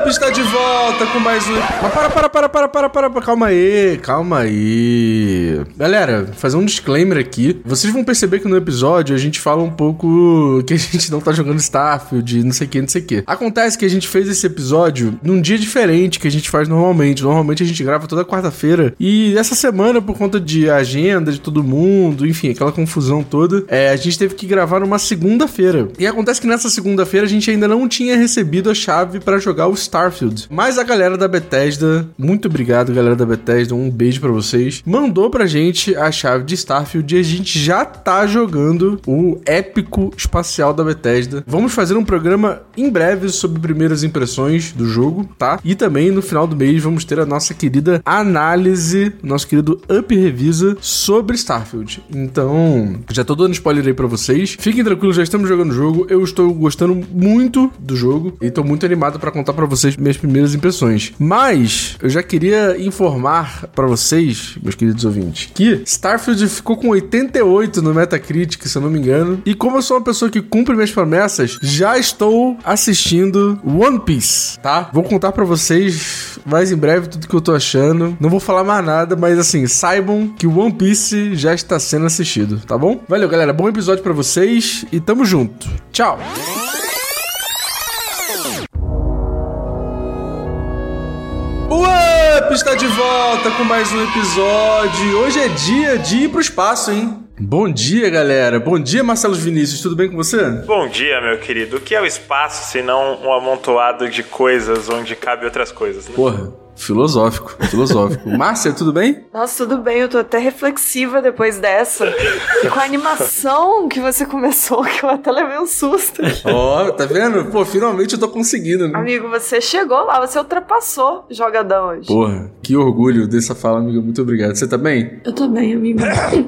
Up está de volta com mais um. Mas para, para, para, para, para, para, para, calma aí, calma aí. Galera, fazer um disclaimer aqui. Vocês vão perceber que no episódio a gente fala um pouco que a gente não tá jogando Starfield, não sei o que, não sei o que. Acontece que a gente fez esse episódio num dia diferente que a gente faz normalmente. Normalmente a gente grava toda quarta-feira. E essa semana, por conta de agenda de todo mundo, enfim, aquela confusão toda, é, a gente teve que gravar numa segunda-feira. E acontece que nessa segunda-feira a gente ainda não tinha recebido a chave para jogar o Starfield. Mas a galera da Bethesda, muito obrigado, galera da Bethesda, um beijo para vocês, mandou pra gente a chave de Starfield e a gente já tá jogando o épico espacial da Bethesda. Vamos fazer um programa em breve sobre primeiras impressões do jogo, tá? E também no final do mês vamos ter a nossa querida análise, nosso querido Up Revisa sobre Starfield. Então, já tô dando spoiler aí pra vocês. Fiquem tranquilos, já estamos jogando o jogo. Eu estou gostando muito do jogo e tô muito animado para contar para vocês minhas primeiras impressões. Mas eu já queria informar para vocês, meus queridos ouvintes, que Starfield ficou com 88 no Metacritic, se eu não me engano. E como eu sou uma pessoa que cumpre minhas promessas, já estou assistindo One Piece, tá? Vou contar para vocês mais em breve tudo que eu tô achando. Não vou falar mais nada, mas assim, saibam que One Piece já está sendo assistido, tá bom? Valeu, galera. Bom episódio para vocês e tamo junto. Tchau. Up está de volta com mais um episódio. Hoje é dia de ir pro espaço, hein? Bom dia, galera. Bom dia, Marcelo Vinícius. Tudo bem com você? Bom dia, meu querido. O que é o espaço se não um amontoado de coisas onde cabe outras coisas, né? Porra, filosófico, filosófico. Márcia, tudo bem? Nossa, tudo bem. Eu tô até reflexiva depois dessa. E com a animação que você começou, que eu até levei um susto. Ó, oh, tá vendo? Pô, finalmente eu tô conseguindo, né? Amigo, você chegou lá, você ultrapassou o jogadão hoje. Porra, que orgulho dessa fala, amigo. Muito obrigado. Você tá bem? Eu tô bem, amigo.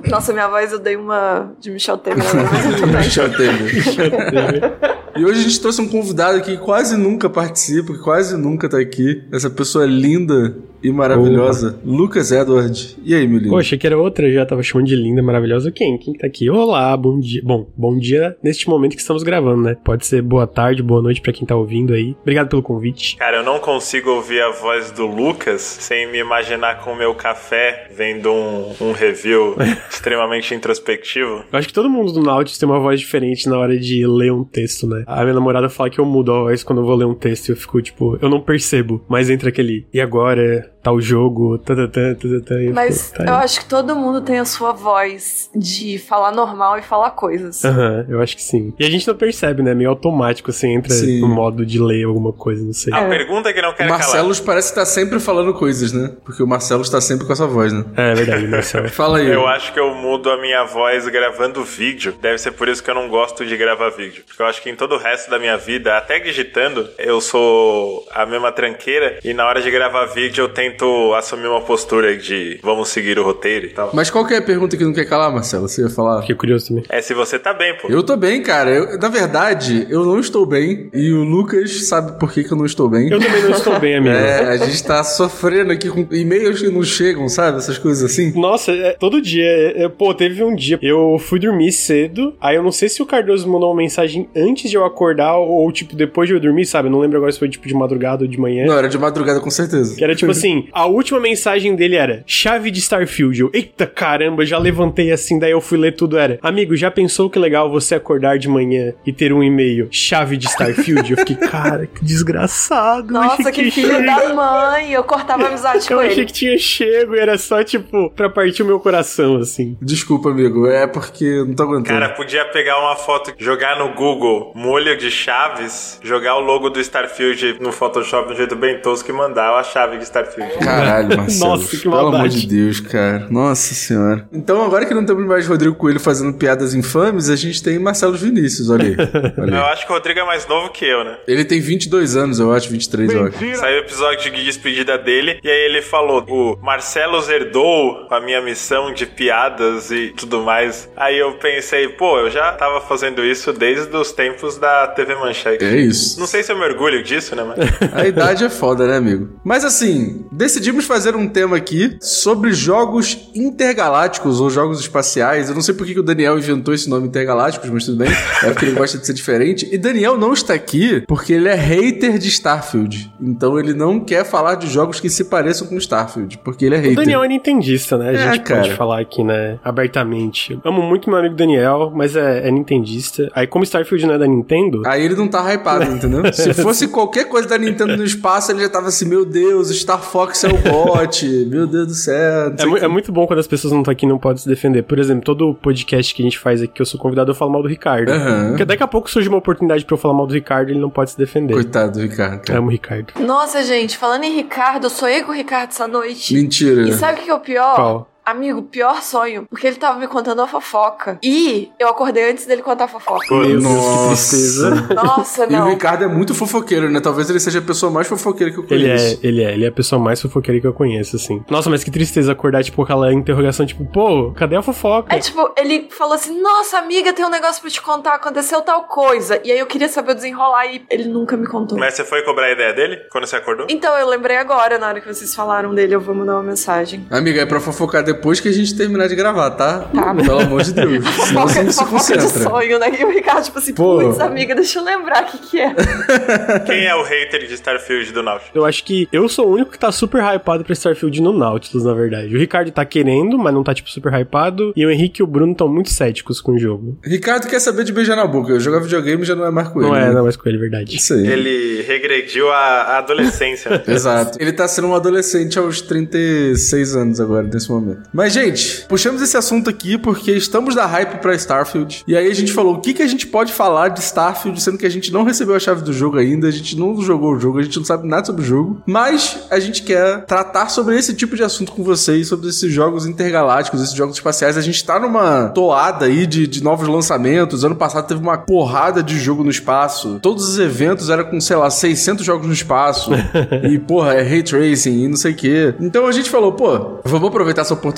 Nossa, minha voz eu dei uma de Michel Temer, mas eu tô bem. Michel Temer. E hoje a gente trouxe um convidado que quase nunca participa, quase nunca tá aqui. Essa pessoa linda e maravilhosa, Opa. Lucas Edward. E aí, meu lindo? Poxa, que era outra, já tava chamando de linda, maravilhosa. Quem? Quem que tá aqui? Olá, bom dia. Bom, bom dia neste momento que estamos gravando, né? Pode ser boa tarde, boa noite para quem tá ouvindo aí. Obrigado pelo convite. Cara, eu não consigo ouvir a voz do Lucas sem me imaginar com o meu café vendo um, um review extremamente introspectivo. Eu acho que todo mundo do Nautilus tem uma voz diferente na hora de ler um texto, né? A minha namorada fala que eu mudo a voz quando eu vou ler um texto e eu fico, tipo, eu não percebo, mas entra aquele, e agora tal jogo, tatatã, tatatã. Mas fico, tá eu acho que todo mundo tem a sua voz de falar normal e falar coisas. Aham, uhum, eu acho que sim. E a gente não percebe, né? Meio automático, assim, entra sim. no modo de ler alguma coisa, não sei. A é. pergunta é que não quer O Marcelo parece estar tá sempre falando coisas, né? Porque o Marcelo está sempre com essa voz, né? É, é verdade, Marcelo. Fala aí. Eu acho que eu mudo a minha voz gravando vídeo. Deve ser por isso que eu não gosto de gravar vídeo. Porque eu acho que em todo o resto da minha vida, até digitando, eu sou a mesma tranqueira e na hora de gravar vídeo eu tento assumir uma postura de vamos seguir o roteiro e tal. Mas qual que é a pergunta que não quer calar, Marcelo? Você ia falar? Fiquei curioso também. É se você tá bem, pô. Eu tô bem, cara. Eu, na verdade, eu não estou bem. E o Lucas sabe por que, que eu não estou bem. Eu também não estou bem, amigo. É, a gente tá sofrendo aqui com e-mails que não chegam, sabe? Essas coisas assim. Nossa, é, todo dia. É, é, pô, teve um dia. Eu fui dormir cedo. Aí eu não sei se o Cardoso mandou uma mensagem antes de eu acordar ou, tipo, depois de eu dormir, sabe? Eu não lembro agora se foi, tipo, de madrugada ou de manhã. Não, era de madrugada, com certeza. Que era, tipo assim, a última mensagem dele era chave de Starfield. Eu, eita caramba, já levantei assim, daí eu fui ler tudo. Era, amigo, já pensou que legal você acordar de manhã e ter um e-mail, chave de Starfield? eu fiquei, cara, que desgraçado. Nossa, que, que filho da mãe. Eu cortava amizade com ele. Eu achei que tinha chego e era só, tipo, pra partir o meu coração, assim. Desculpa, amigo, é porque não tô aguentando. Cara, podia pegar uma foto, jogar no Google, molho de chaves, jogar o logo do Starfield no Photoshop de um jeito bem tosco e mandar a chave de Starfield. Caralho, Marcelo. Nossa, que Pelo amor de Deus, cara. Nossa senhora. Então, agora que não temos mais Rodrigo Coelho fazendo piadas infames, a gente tem Marcelo Vinícius, olha aí. Olha aí. Eu acho que o Rodrigo é mais novo que eu, né? Ele tem 22 anos, eu acho, 23, eu acho. Saiu o episódio de despedida dele, e aí ele falou: o Marcelo herdou a minha missão de piadas e tudo mais. Aí eu pensei, pô, eu já tava fazendo isso desde os tempos da TV Manchete. É isso. Não sei se eu me orgulho disso, né? Mas... a idade é foda, né, amigo? Mas assim, decidimos fazer um tema aqui sobre jogos intergalácticos ou jogos espaciais. Eu não sei por que o Daniel inventou esse nome intergalácticos, mas tudo bem. É porque ele gosta de ser diferente. E Daniel não está aqui porque ele é hater de Starfield. Então ele não quer falar de jogos que se pareçam com Starfield, porque ele é O hater. Daniel é nintendista, né? A É, gente cara. pode falar aqui, né? Abertamente. Amo muito meu amigo Daniel, mas é, é nintendista. Aí, como Starfield não é da Nintendo, Aí ele não tá hypado, entendeu? Se fosse qualquer coisa da Nintendo no espaço, ele já tava assim, meu Deus, Star Fox é o bot, meu Deus do céu. É, mu- que. é muito bom quando as pessoas não estão aqui e não podem se defender. Por exemplo, todo podcast que a gente faz aqui, que eu sou convidado, eu falo mal do Ricardo. Aham. Porque daqui a pouco surge uma oportunidade pra eu falar mal do Ricardo e ele não pode se defender. Coitado do Ricardo. cara. Amo o Ricardo. Nossa, gente, falando em Ricardo, eu sonhei com o Ricardo essa noite. Mentira. E sabe o que é o pior? Qual? Amigo, pior sonho. Porque ele tava me contando a fofoca. E eu acordei antes dele contar a fofoca. Meu Deus, que Nossa. tristeza. Nossa, E o não. Ricardo é muito fofoqueiro, né? Talvez ele seja a pessoa mais fofoqueira que eu Ele é, conheço. ele é, ele é a pessoa mais fofoqueira que eu conheço, assim. Nossa, mas que tristeza acordar, tipo, aquela interrogação, tipo, pô, cadê a fofoca? É tipo, ele falou assim: Nossa, amiga, tem um negócio pra te contar, aconteceu tal coisa. E aí eu queria saber o desenrolar e ele nunca me contou. Mas você foi cobrar a ideia dele quando você acordou? Então eu lembrei agora, na hora que vocês falaram dele, eu vou mandar uma mensagem. Amiga, é pra fofocar depois que a gente terminar de gravar, tá? Tá. Pelo amor de Deus. Senão você não se fofoca de concentra. sonho, né? E o Ricardo, tipo assim, Pô. putz, amiga, deixa eu lembrar o que que é. Quem é o hater de Starfield do Nautilus? Eu acho que eu sou o único que tá super hypado pra Starfield no Nautilus, na verdade. O Ricardo tá querendo, mas não tá, tipo, super hypado. E o Henrique e o Bruno estão muito céticos com o jogo. Ricardo quer saber de beijar na boca. Eu jogar videogame já não é mais com Não ele. é, né? não, mas com ele, verdade. Isso aí. Ele regrediu a, a adolescência. né? Exato. Ele tá sendo um adolescente aos 36 anos agora, nesse momento. Mas, gente, puxamos esse assunto aqui porque estamos da hype pra Starfield. E aí a gente falou o que, que a gente pode falar de Starfield, sendo que a gente não recebeu a chave do jogo ainda, a gente não jogou o jogo, a gente não sabe nada sobre o jogo. Mas a gente quer tratar sobre esse tipo de assunto com vocês, sobre esses jogos intergalácticos, esses jogos espaciais. A gente tá numa toada aí de, de novos lançamentos. Ano passado teve uma porrada de jogo no espaço. Todos os eventos eram com, sei lá, 600 jogos no espaço. e, porra, é ray tracing e não sei o quê. Então a gente falou, pô, vamos aproveitar essa oportunidade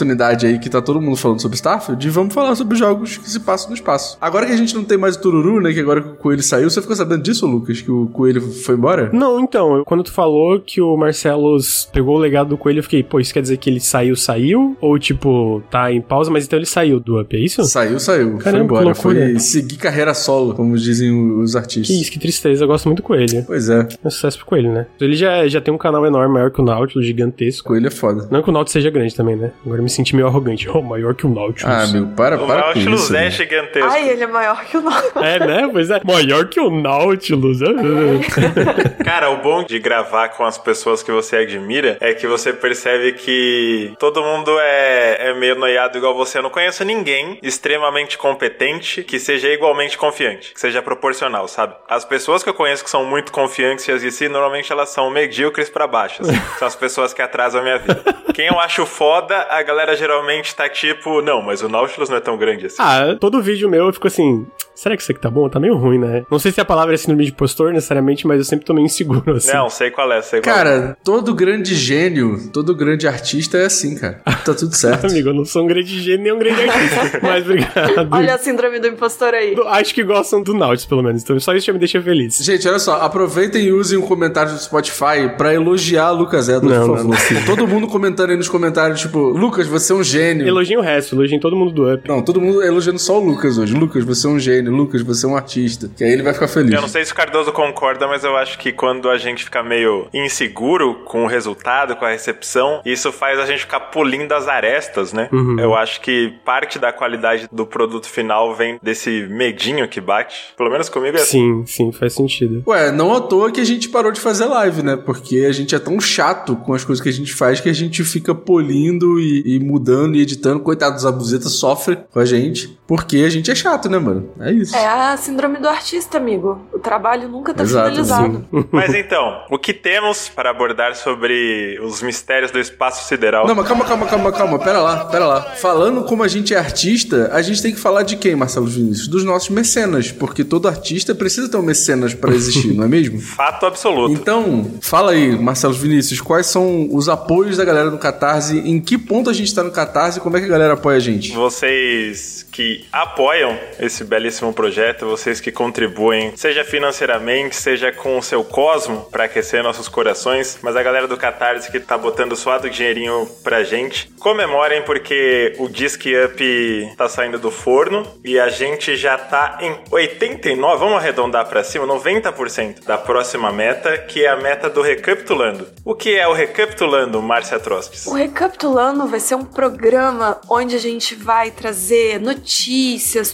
aí que tá todo mundo falando sobre Starfield e vamos falar sobre jogos que se passam no espaço. Agora que a gente não tem mais o Tururu, né, que agora que o Coelho saiu, você ficou sabendo disso, Lucas? Que o Coelho foi embora? Não, então, quando tu falou que o Marcelos pegou o legado do coelho, eu fiquei, pô, isso quer dizer que ele saiu, saiu? Ou, tipo, tá em pausa, mas então ele saiu do up, é isso? Saiu, saiu. foi Caramba, embora. que loucura. Foi seguir carreira solo, como dizem os artistas. Que isso, que tristeza, eu gosto muito do coelho. Pois é, É um sucesso pro coelho, né? Ele já, já tem um canal enorme, maior que o Nautilus, gigantesco. Coelho é foda. Não que o Nautilus seja grande também, né? Agora me senti meio arrogante. Oh, maior que o Nautilus. Ah, meu, para, O para com Nautilus isso. é né? gigantesco. Ai, ele é maior que o nosso. É, né? Pois é. Maior que o Nautilus. Cara, o bom de gravar com as pessoas que você admira é que você percebe que todo mundo é, é meio noiado igual você. Eu não conheço ninguém extremamente competente que seja igualmente confiante, que seja proporcional, sabe? As pessoas que eu conheço que são muito confiantes e as de si, normalmente elas são medíocres pra baixas. São as pessoas que atrasam a minha vida. Quem eu acho foda, a galera geralmente tá tipo, não, mas o Nautilus não é tão grande assim. ah, todo vídeo meu eu fico assim. Será que isso aqui tá bom? Tá meio ruim, né? Não sei se a palavra é síndrome de impostor necessariamente, mas eu sempre tô meio inseguro, assim. Não, sei qual é, sei qual é. Cara, todo grande gênio, todo grande artista é assim, cara. Tá tudo certo. Amigo, eu não sou um grande gênio nem um grande artista. mas obrigado. Olha a síndrome do impostor aí. Acho que gostam do Nautilus, pelo menos. Então só isso já me deixa feliz. Gente, olha só, aproveitem e usem o comentário do Spotify pra elogiar Lucas Edwards, Não, por não, favor. não, sim. Todo mundo comentando aí nos comentários, tipo, Lucas, você é um gênio. Elogiem o resto, elogiem todo mundo do Up. Não, todo mundo elogiando só o Lucas hoje. Lucas, você é um gênio. Lucas, você é um artista. Que aí ele vai ficar feliz. Eu não sei se o Cardoso concorda, mas eu acho que quando a gente fica meio inseguro com o resultado, com a recepção, isso faz a gente ficar pulindo as arestas, né? Uhum. Eu acho que parte da qualidade do produto final vem desse medinho que bate. Pelo menos comigo é assim. Sim, sim, faz sentido. Ué, não à toa que a gente parou de fazer live, né? Porque a gente é tão chato com as coisas que a gente faz que a gente fica polindo e, e mudando e editando. Coitado dos abusetas sofre com a gente. Porque a gente é chato, né, mano? É isso. É a síndrome do artista, amigo. O trabalho nunca tá Exato, finalizado. Mas então, o que temos para abordar sobre os mistérios do espaço sideral? Não, mas calma, calma, calma, calma. Pera lá, pera lá. Falando como a gente é artista, a gente tem que falar de quem, Marcelo Vinícius? Dos nossos mecenas. Porque todo artista precisa ter um mecenas pra existir, não é mesmo? Fato absoluto. Então, fala aí, Marcelo Vinícius, quais são os apoios da galera no Catarse? Em que ponto a gente tá no Catarse e como é que a galera apoia a gente? Vocês que apoiam esse belíssimo projeto, vocês que contribuem, seja financeiramente, seja com o seu cosmo para aquecer nossos corações, mas a galera do Catarse que tá botando suado dinheirinho pra gente, comemorem porque o Disc Up tá saindo do forno e a gente já tá em 89, vamos arredondar para cima, 90% da próxima meta, que é a meta do Recapitulando. O que é o Recapitulando, Márcia Trostes? O Recapitulando vai ser um programa onde a gente vai trazer notícias,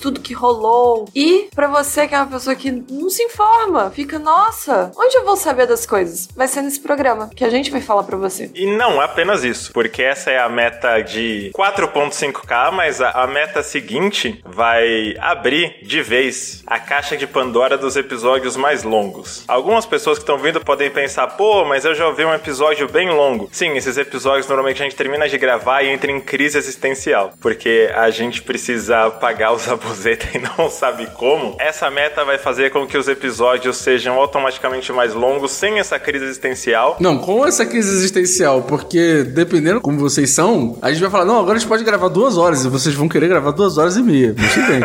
tudo que rolou. E para você que é uma pessoa que não se informa, fica, nossa, onde eu vou saber das coisas? Vai ser nesse programa que a gente vai falar para você. E não apenas isso, porque essa é a meta de 4.5k, mas a, a meta seguinte vai abrir de vez a caixa de Pandora dos episódios mais longos. Algumas pessoas que estão vindo podem pensar, pô, mas eu já ouvi um episódio bem longo. Sim, esses episódios normalmente a gente termina de gravar e entra em crise existencial, porque a gente precisa pagar os abusetas e não sabe como. Essa meta vai fazer com que os episódios sejam automaticamente mais longos sem essa crise existencial. Não, com essa crise existencial, porque dependendo como vocês são, a gente vai falar, não, agora a gente pode gravar duas horas e vocês vão querer gravar duas horas e meia. Mas tudo bem.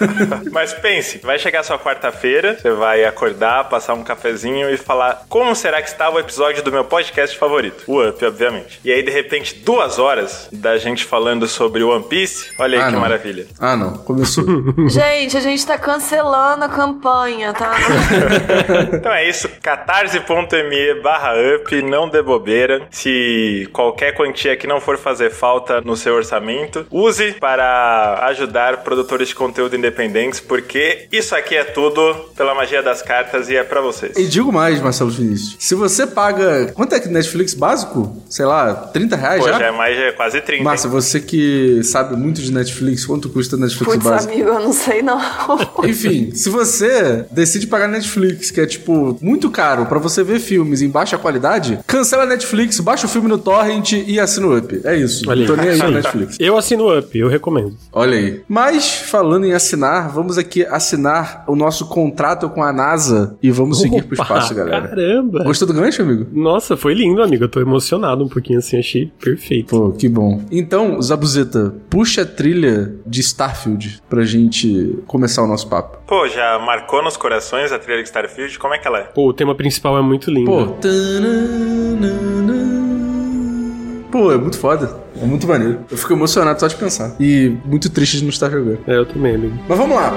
Mas pense, vai chegar sua quarta-feira, você vai acordar, passar um cafezinho e falar como será que estava o episódio do meu podcast favorito, o Up, obviamente. E aí, de repente, duas horas da gente falando sobre One Piece, olha aí Ah, que não. maravilha. Ah, não. Começou. gente, a gente tá cancelando a campanha, tá? Então é isso, catarse.me barra up, não dê bobeira. Se qualquer quantia que não for fazer falta no seu orçamento, use para ajudar produtores de conteúdo independentes, porque isso aqui é tudo pela magia das cartas e é pra vocês. E digo mais, Marcelo Vinícius. Se você paga. Quanto é que Netflix básico? Sei lá, 30 reais Pô, já? já é mais, já é quase 30. Márcia, hein? você que sabe muito de Netflix, quanto custa Netflix Putz, básico? amigo, eu não sei não. Enfim, se você decide pagar Netflix, que é tipo muito caro pra você ver filmes em baixa qualidade, cancela a Netflix, baixa o filme no torrent e assina o Up. É isso. Olha aí. Tô nem aí aí. Netflix. Eu assino o Up, eu recomendo. Olha aí. Mas, falando em assinar, vamos aqui assinar o nosso contrato com a NASA e vamos seguir pro Opa, espaço, galera. Caramba! Gostou do gancho, amigo? Nossa, foi lindo, amigo. Eu tô emocionado um pouquinho assim, achei perfeito. Pô, que bom. Então, Zabuzeta, puxa a trilha de Starfield pra gente começar o nosso papo. Pô, já marcou nos corações a trilha de Starfield? Como é que ela é? Pô, o tema principal é muito lindo. Pô. Pô, é muito foda. É muito maneiro. Eu fico emocionado só de pensar. E muito triste de não estar jogando. É, eu também, amigo. Mas vamos lá.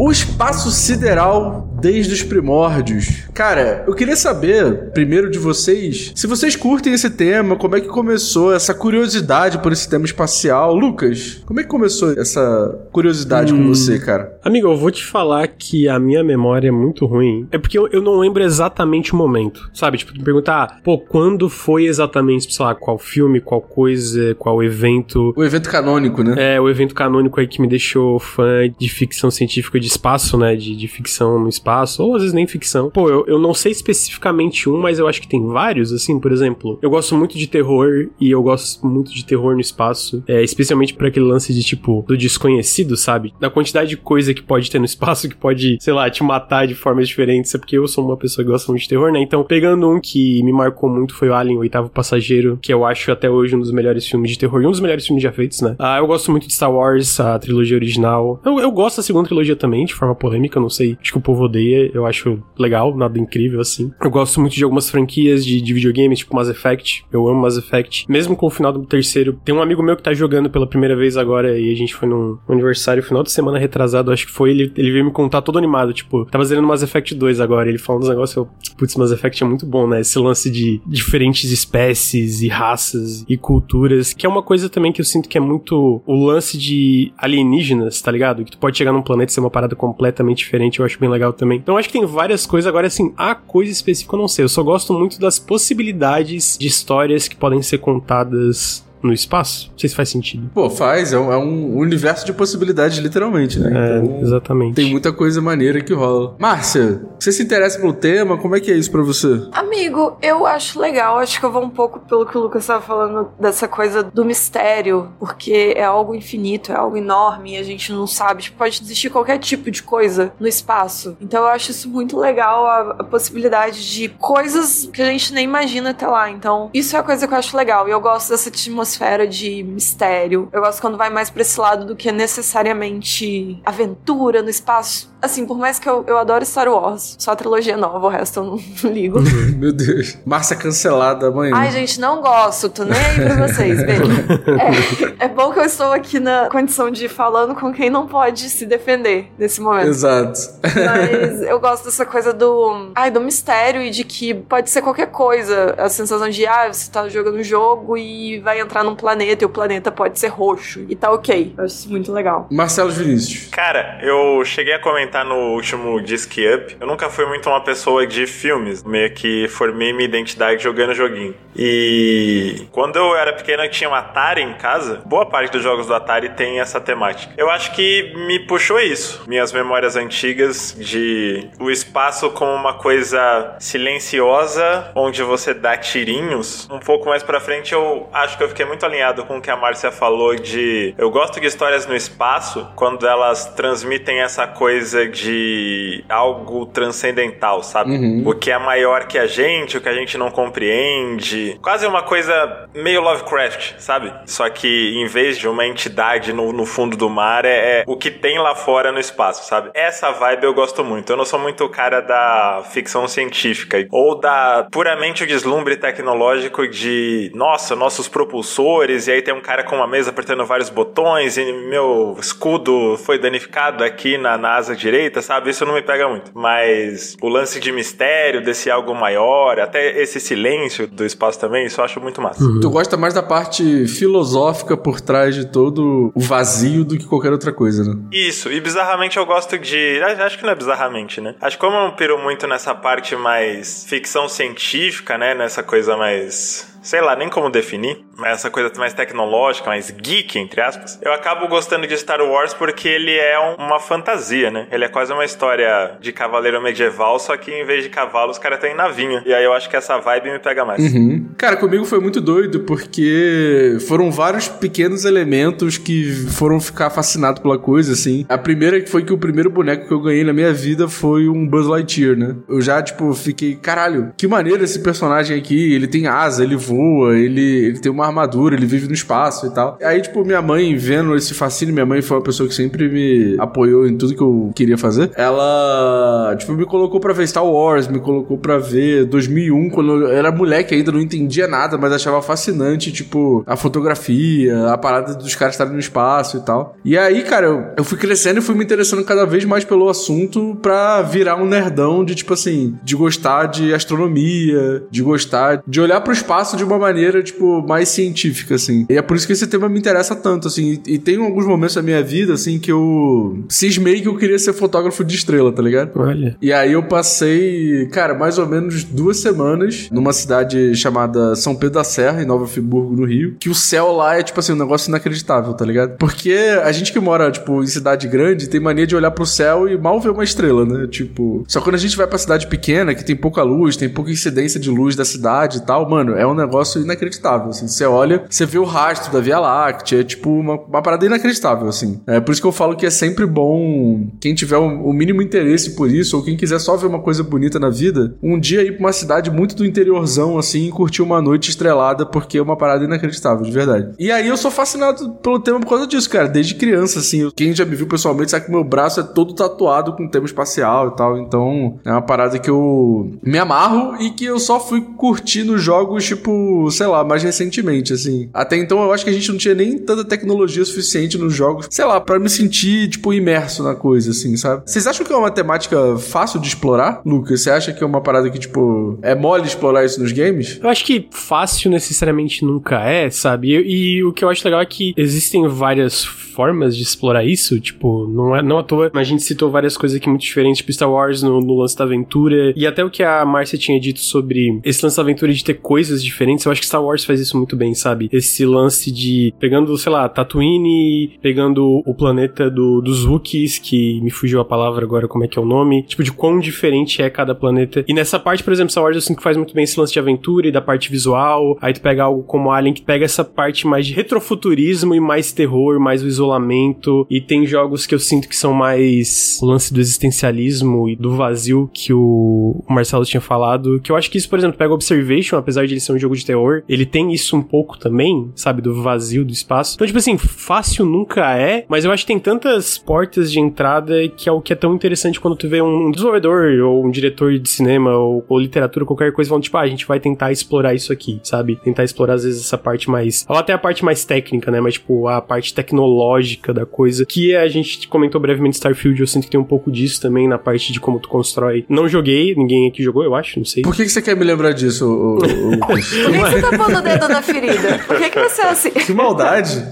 O espaço sideral desde os primórdios. Cara, eu queria saber, primeiro de vocês, se vocês curtem esse tema, como é que começou essa curiosidade por esse tema espacial. Lucas, como é que começou essa curiosidade com você, cara? Amigo, eu vou te falar que a minha memória é muito ruim. É porque eu, eu não lembro exatamente o momento. Sabe? Tipo, me perguntar, ah, pô, quando foi exatamente, sei lá, qual filme, qual coisa, qual evento. O evento canônico, né? É, o evento canônico aí que me deixou fã de ficção científica de espaço, né? De, de ficção no espaço, ou às vezes nem ficção. Pô, eu, eu não sei especificamente um, mas eu acho que tem vários, assim, por exemplo. Eu gosto muito de terror e eu gosto muito de terror no espaço. É, especialmente por aquele lance de, tipo, do desconhecido, sabe? Da quantidade de coisa que pode ter no espaço que pode, sei lá, te matar de formas diferentes. É porque eu sou uma pessoa que gosta muito de terror, né? Então, pegando um que me marcou muito foi o Alien, o Oitavo Passageiro, que eu acho até hoje um dos melhores filmes de terror e um dos melhores filmes já feitos, né? Ah, eu gosto muito de Star Wars, a trilogia original. Eu, eu gosto da segunda trilogia também, de forma polêmica, não sei. Acho que o povo odeia, eu acho legal, nada incrível assim. Eu gosto muito de algumas franquias de, de videogames, tipo Mass Effect. Eu amo Mass Effect. Mesmo com o final do terceiro, tem um amigo meu que tá jogando pela primeira vez agora e a gente foi num aniversário, final de semana retrasado, acho que foi. Ele, ele veio me contar todo animado, tipo, tava zerando Mass Effect 2 agora. Ele falando dos negócios, eu, putz, Mass Effect é muito bom, né? Esse lance de diferentes espécies e raças e culturas, que é uma coisa também que eu sinto que é muito o lance de alienígenas, tá ligado? Que tu pode chegar num planeta e ser uma parada completamente diferente, eu acho bem legal também. Então acho que tem várias coisas, agora assim, a coisa específica eu não sei, eu só gosto muito das possibilidades de histórias que podem ser contadas no espaço? Não sei se faz sentido. Pô, faz, é um, é um universo de possibilidades, literalmente, né? É, Então, exatamente. Tem muita coisa maneira que rola. Márcia, você se interessa pelo tema? Como é que é isso pra você? Amigo, eu acho legal. Acho que eu vou um pouco pelo que o Lucas estava falando dessa coisa do mistério, porque é algo infinito, é algo enorme e a gente não sabe. Tipo, pode existir qualquer tipo de coisa no espaço. Então eu acho isso muito legal, a, a possibilidade de coisas que a gente nem imagina até lá. Então, isso é a coisa que eu acho legal. E eu gosto dessa atmosfera de mistério. Eu gosto quando vai mais pra esse lado do que necessariamente aventura no espaço. Assim, por mais que eu, eu adoro Star Wars, só a trilogia nova, o resto eu não, não ligo. Meu Deus. Márcia cancelada amanhã. Ai, gente, não gosto, tô nem aí pra vocês, bem. É, é bom que eu estou aqui na condição de ir falando com quem não pode se defender nesse momento. Exato. Mas eu gosto dessa coisa do. Ai, do mistério e de que pode ser qualquer coisa. A sensação de, ah, você tá jogando um jogo e vai entrar num planeta e o planeta pode ser roxo. E tá ok. Eu acho isso muito legal. Marcelo Vinícius. Cara, eu cheguei a comentar no último Disc Up. Eu nunca fui muito uma pessoa de filmes. Meio que formei minha identidade jogando joguinho. E quando eu era pequeno eu tinha um Atari em casa. Boa parte dos jogos do Atari tem essa temática. Eu acho que me puxou isso. Minhas memórias antigas de o espaço como uma coisa silenciosa, onde você dá tirinhos. Um pouco mais pra frente eu acho que eu fiquei muito alinhado com o que a Márcia falou de eu gosto de histórias no espaço quando elas transmitem essa coisa de algo transcendental, sabe? O que é maior que a gente, o que a gente não compreende. Quase uma coisa meio Lovecraft, sabe? Só que em vez de uma entidade no, no fundo do mar, é, é o que tem lá fora no espaço, sabe? Essa vibe eu gosto muito. Eu não sou muito o cara da ficção científica ou da puramente o deslumbre tecnológico de, nossa, nossos propulsores, e aí tem um cara com uma mesa apertando vários botões e meu escudo foi danificado aqui na, na asa direita, sabe? Isso não me pega muito. Mas o lance de mistério, desse algo maior, até esse silêncio do espaço também, isso eu acho muito massa. Tu gosta mais da parte filosófica por trás de todo o vazio do que qualquer outra coisa, né? Isso, e bizarramente eu gosto de. Acho que não é bizarramente, né? Acho que como eu não piro muito nessa parte mais ficção científica, né? Nessa coisa mais. Sei lá, nem como definir, essa coisa mais tecnológica, mais geek, entre aspas. Eu acabo gostando de Star Wars porque ele é um- uma fantasia, né? Ele é quase uma história de cavaleiro medieval, só que em vez de cavalo, os caras têm navinha. E aí eu acho que essa vibe me pega mais. Uhum. Cara, comigo foi muito doido porque foram vários pequenos elementos que foram ficar fascinados pela coisa, assim. A primeira foi que o primeiro boneco que eu ganhei na minha vida foi um Buzz Lightyear, né? Eu já, tipo, fiquei, caralho, que maneiro esse personagem aqui. Ele tem asa, ele voa, ele, ele tem uma armadura, ele vive no espaço e tal. Aí, tipo, minha mãe vendo esse fascínio, minha mãe foi uma pessoa que sempre me apoiou em tudo que eu queria fazer. Ela, tipo, me colocou pra ver Star Wars, me colocou pra ver 2001, quando eu era moleque ainda, não entendia nada, mas achava fascinante, tipo, a fotografia, a parada dos caras estarem no espaço e tal. E aí, cara, eu, eu fui crescendo e fui me interessando cada vez mais pelo assunto pra virar um nerdão de, tipo assim, de gostar de astronomia, de gostar de olhar pro espaço de uma maneira, tipo, mais científica, assim. E é por isso que esse tema me interessa tanto, assim. E, e tem alguns momentos da minha vida, assim, que eu cismei que eu queria ser fotógrafo de estrela, tá ligado? Olha. E aí eu passei, cara, mais ou menos duas semanas numa cidade chamada São Pedro da Serra, em Nova Friburgo, no Rio, que o céu lá é, tipo assim, um negócio inacreditável, tá ligado? Porque a gente que mora, tipo, em cidade grande tem mania de olhar pro céu e mal ver uma estrela, né? Tipo, só quando a gente vai pra cidade pequena, que tem pouca luz, tem pouca incidência de luz da cidade e tal, mano, é um negócio inacreditável, assim. Você olha, você vê o rastro da Via Láctea, é tipo uma, uma parada inacreditável, assim. É por isso que eu falo que é sempre bom quem tiver o, mínimo interesse por isso, ou quem quiser só ver uma coisa bonita na vida, um dia ir pra uma cidade muito do interiorzão, assim, e curtir uma noite estrelada, porque é uma parada inacreditável, de verdade. E aí eu sou fascinado pelo tema por causa disso, cara, desde criança, assim. Quem já me viu pessoalmente sabe que meu braço é todo tatuado com tema espacial e tal, então é uma parada que eu me amarro e que eu só fui curtir nos jogos, tipo, sei lá, mais recentemente, assim. Até então eu acho que a gente não tinha nem tanta tecnologia suficiente nos jogos, sei lá, pra me sentir, tipo, imerso na coisa, assim, sabe? Vocês acham que é uma temática fácil de explorar, Lucas? Você acha que é uma parada que, tipo, é mole explorar isso nos games? Eu acho que fácil necessariamente nunca é, sabe? E, e o que eu acho legal é que existem várias formas de explorar isso, tipo, não é não à toa, a gente citou várias coisas aqui muito diferentes, tipo Star Wars no, no lance da aventura, e até o que a Márcia tinha dito sobre esse lance da aventura de ter coisas diferentes diferentes. Eu acho que Star Wars faz isso muito bem, sabe? Esse lance de pegando, sei lá, Tatooine, pegando o planeta do, dos Wookiees, que me fugiu a palavra agora, como é que é o nome? Tipo, de quão diferente é cada planeta. E nessa parte, por exemplo, Star Wars eu sinto que faz muito bem esse lance de aventura e da parte visual. Aí tu pega algo como Alien, que pega essa parte mais de retrofuturismo e mais terror, mais o isolamento. E tem jogos que eu sinto que são mais o lance do existencialismo e do vazio que o Marcelo tinha falado. Que eu acho que isso, por exemplo, pega Observation, apesar de ele ser um jogo de terror, ele tem isso um pouco também, sabe? Do vazio do espaço. Então, tipo assim, fácil nunca é, mas eu acho que tem tantas portas de entrada que é o que é tão interessante quando tu vê um desenvolvedor ou um diretor de cinema ou, ou literatura, qualquer coisa, falando, tipo, ah, a gente vai tentar explorar isso aqui, sabe? Tentar explorar, às vezes, essa parte mais. Ou até a parte mais técnica, né? Mas, tipo, a parte tecnológica da coisa. Que a gente comentou brevemente Starfield, eu sinto que tem um pouco disso também na parte de como tu constrói. Não joguei, ninguém aqui jogou, eu acho, não sei. Por que, que você quer me lembrar disso, o, Por que, você tá pondo o dedo na ferida? Por que, que você é assim? Que maldade.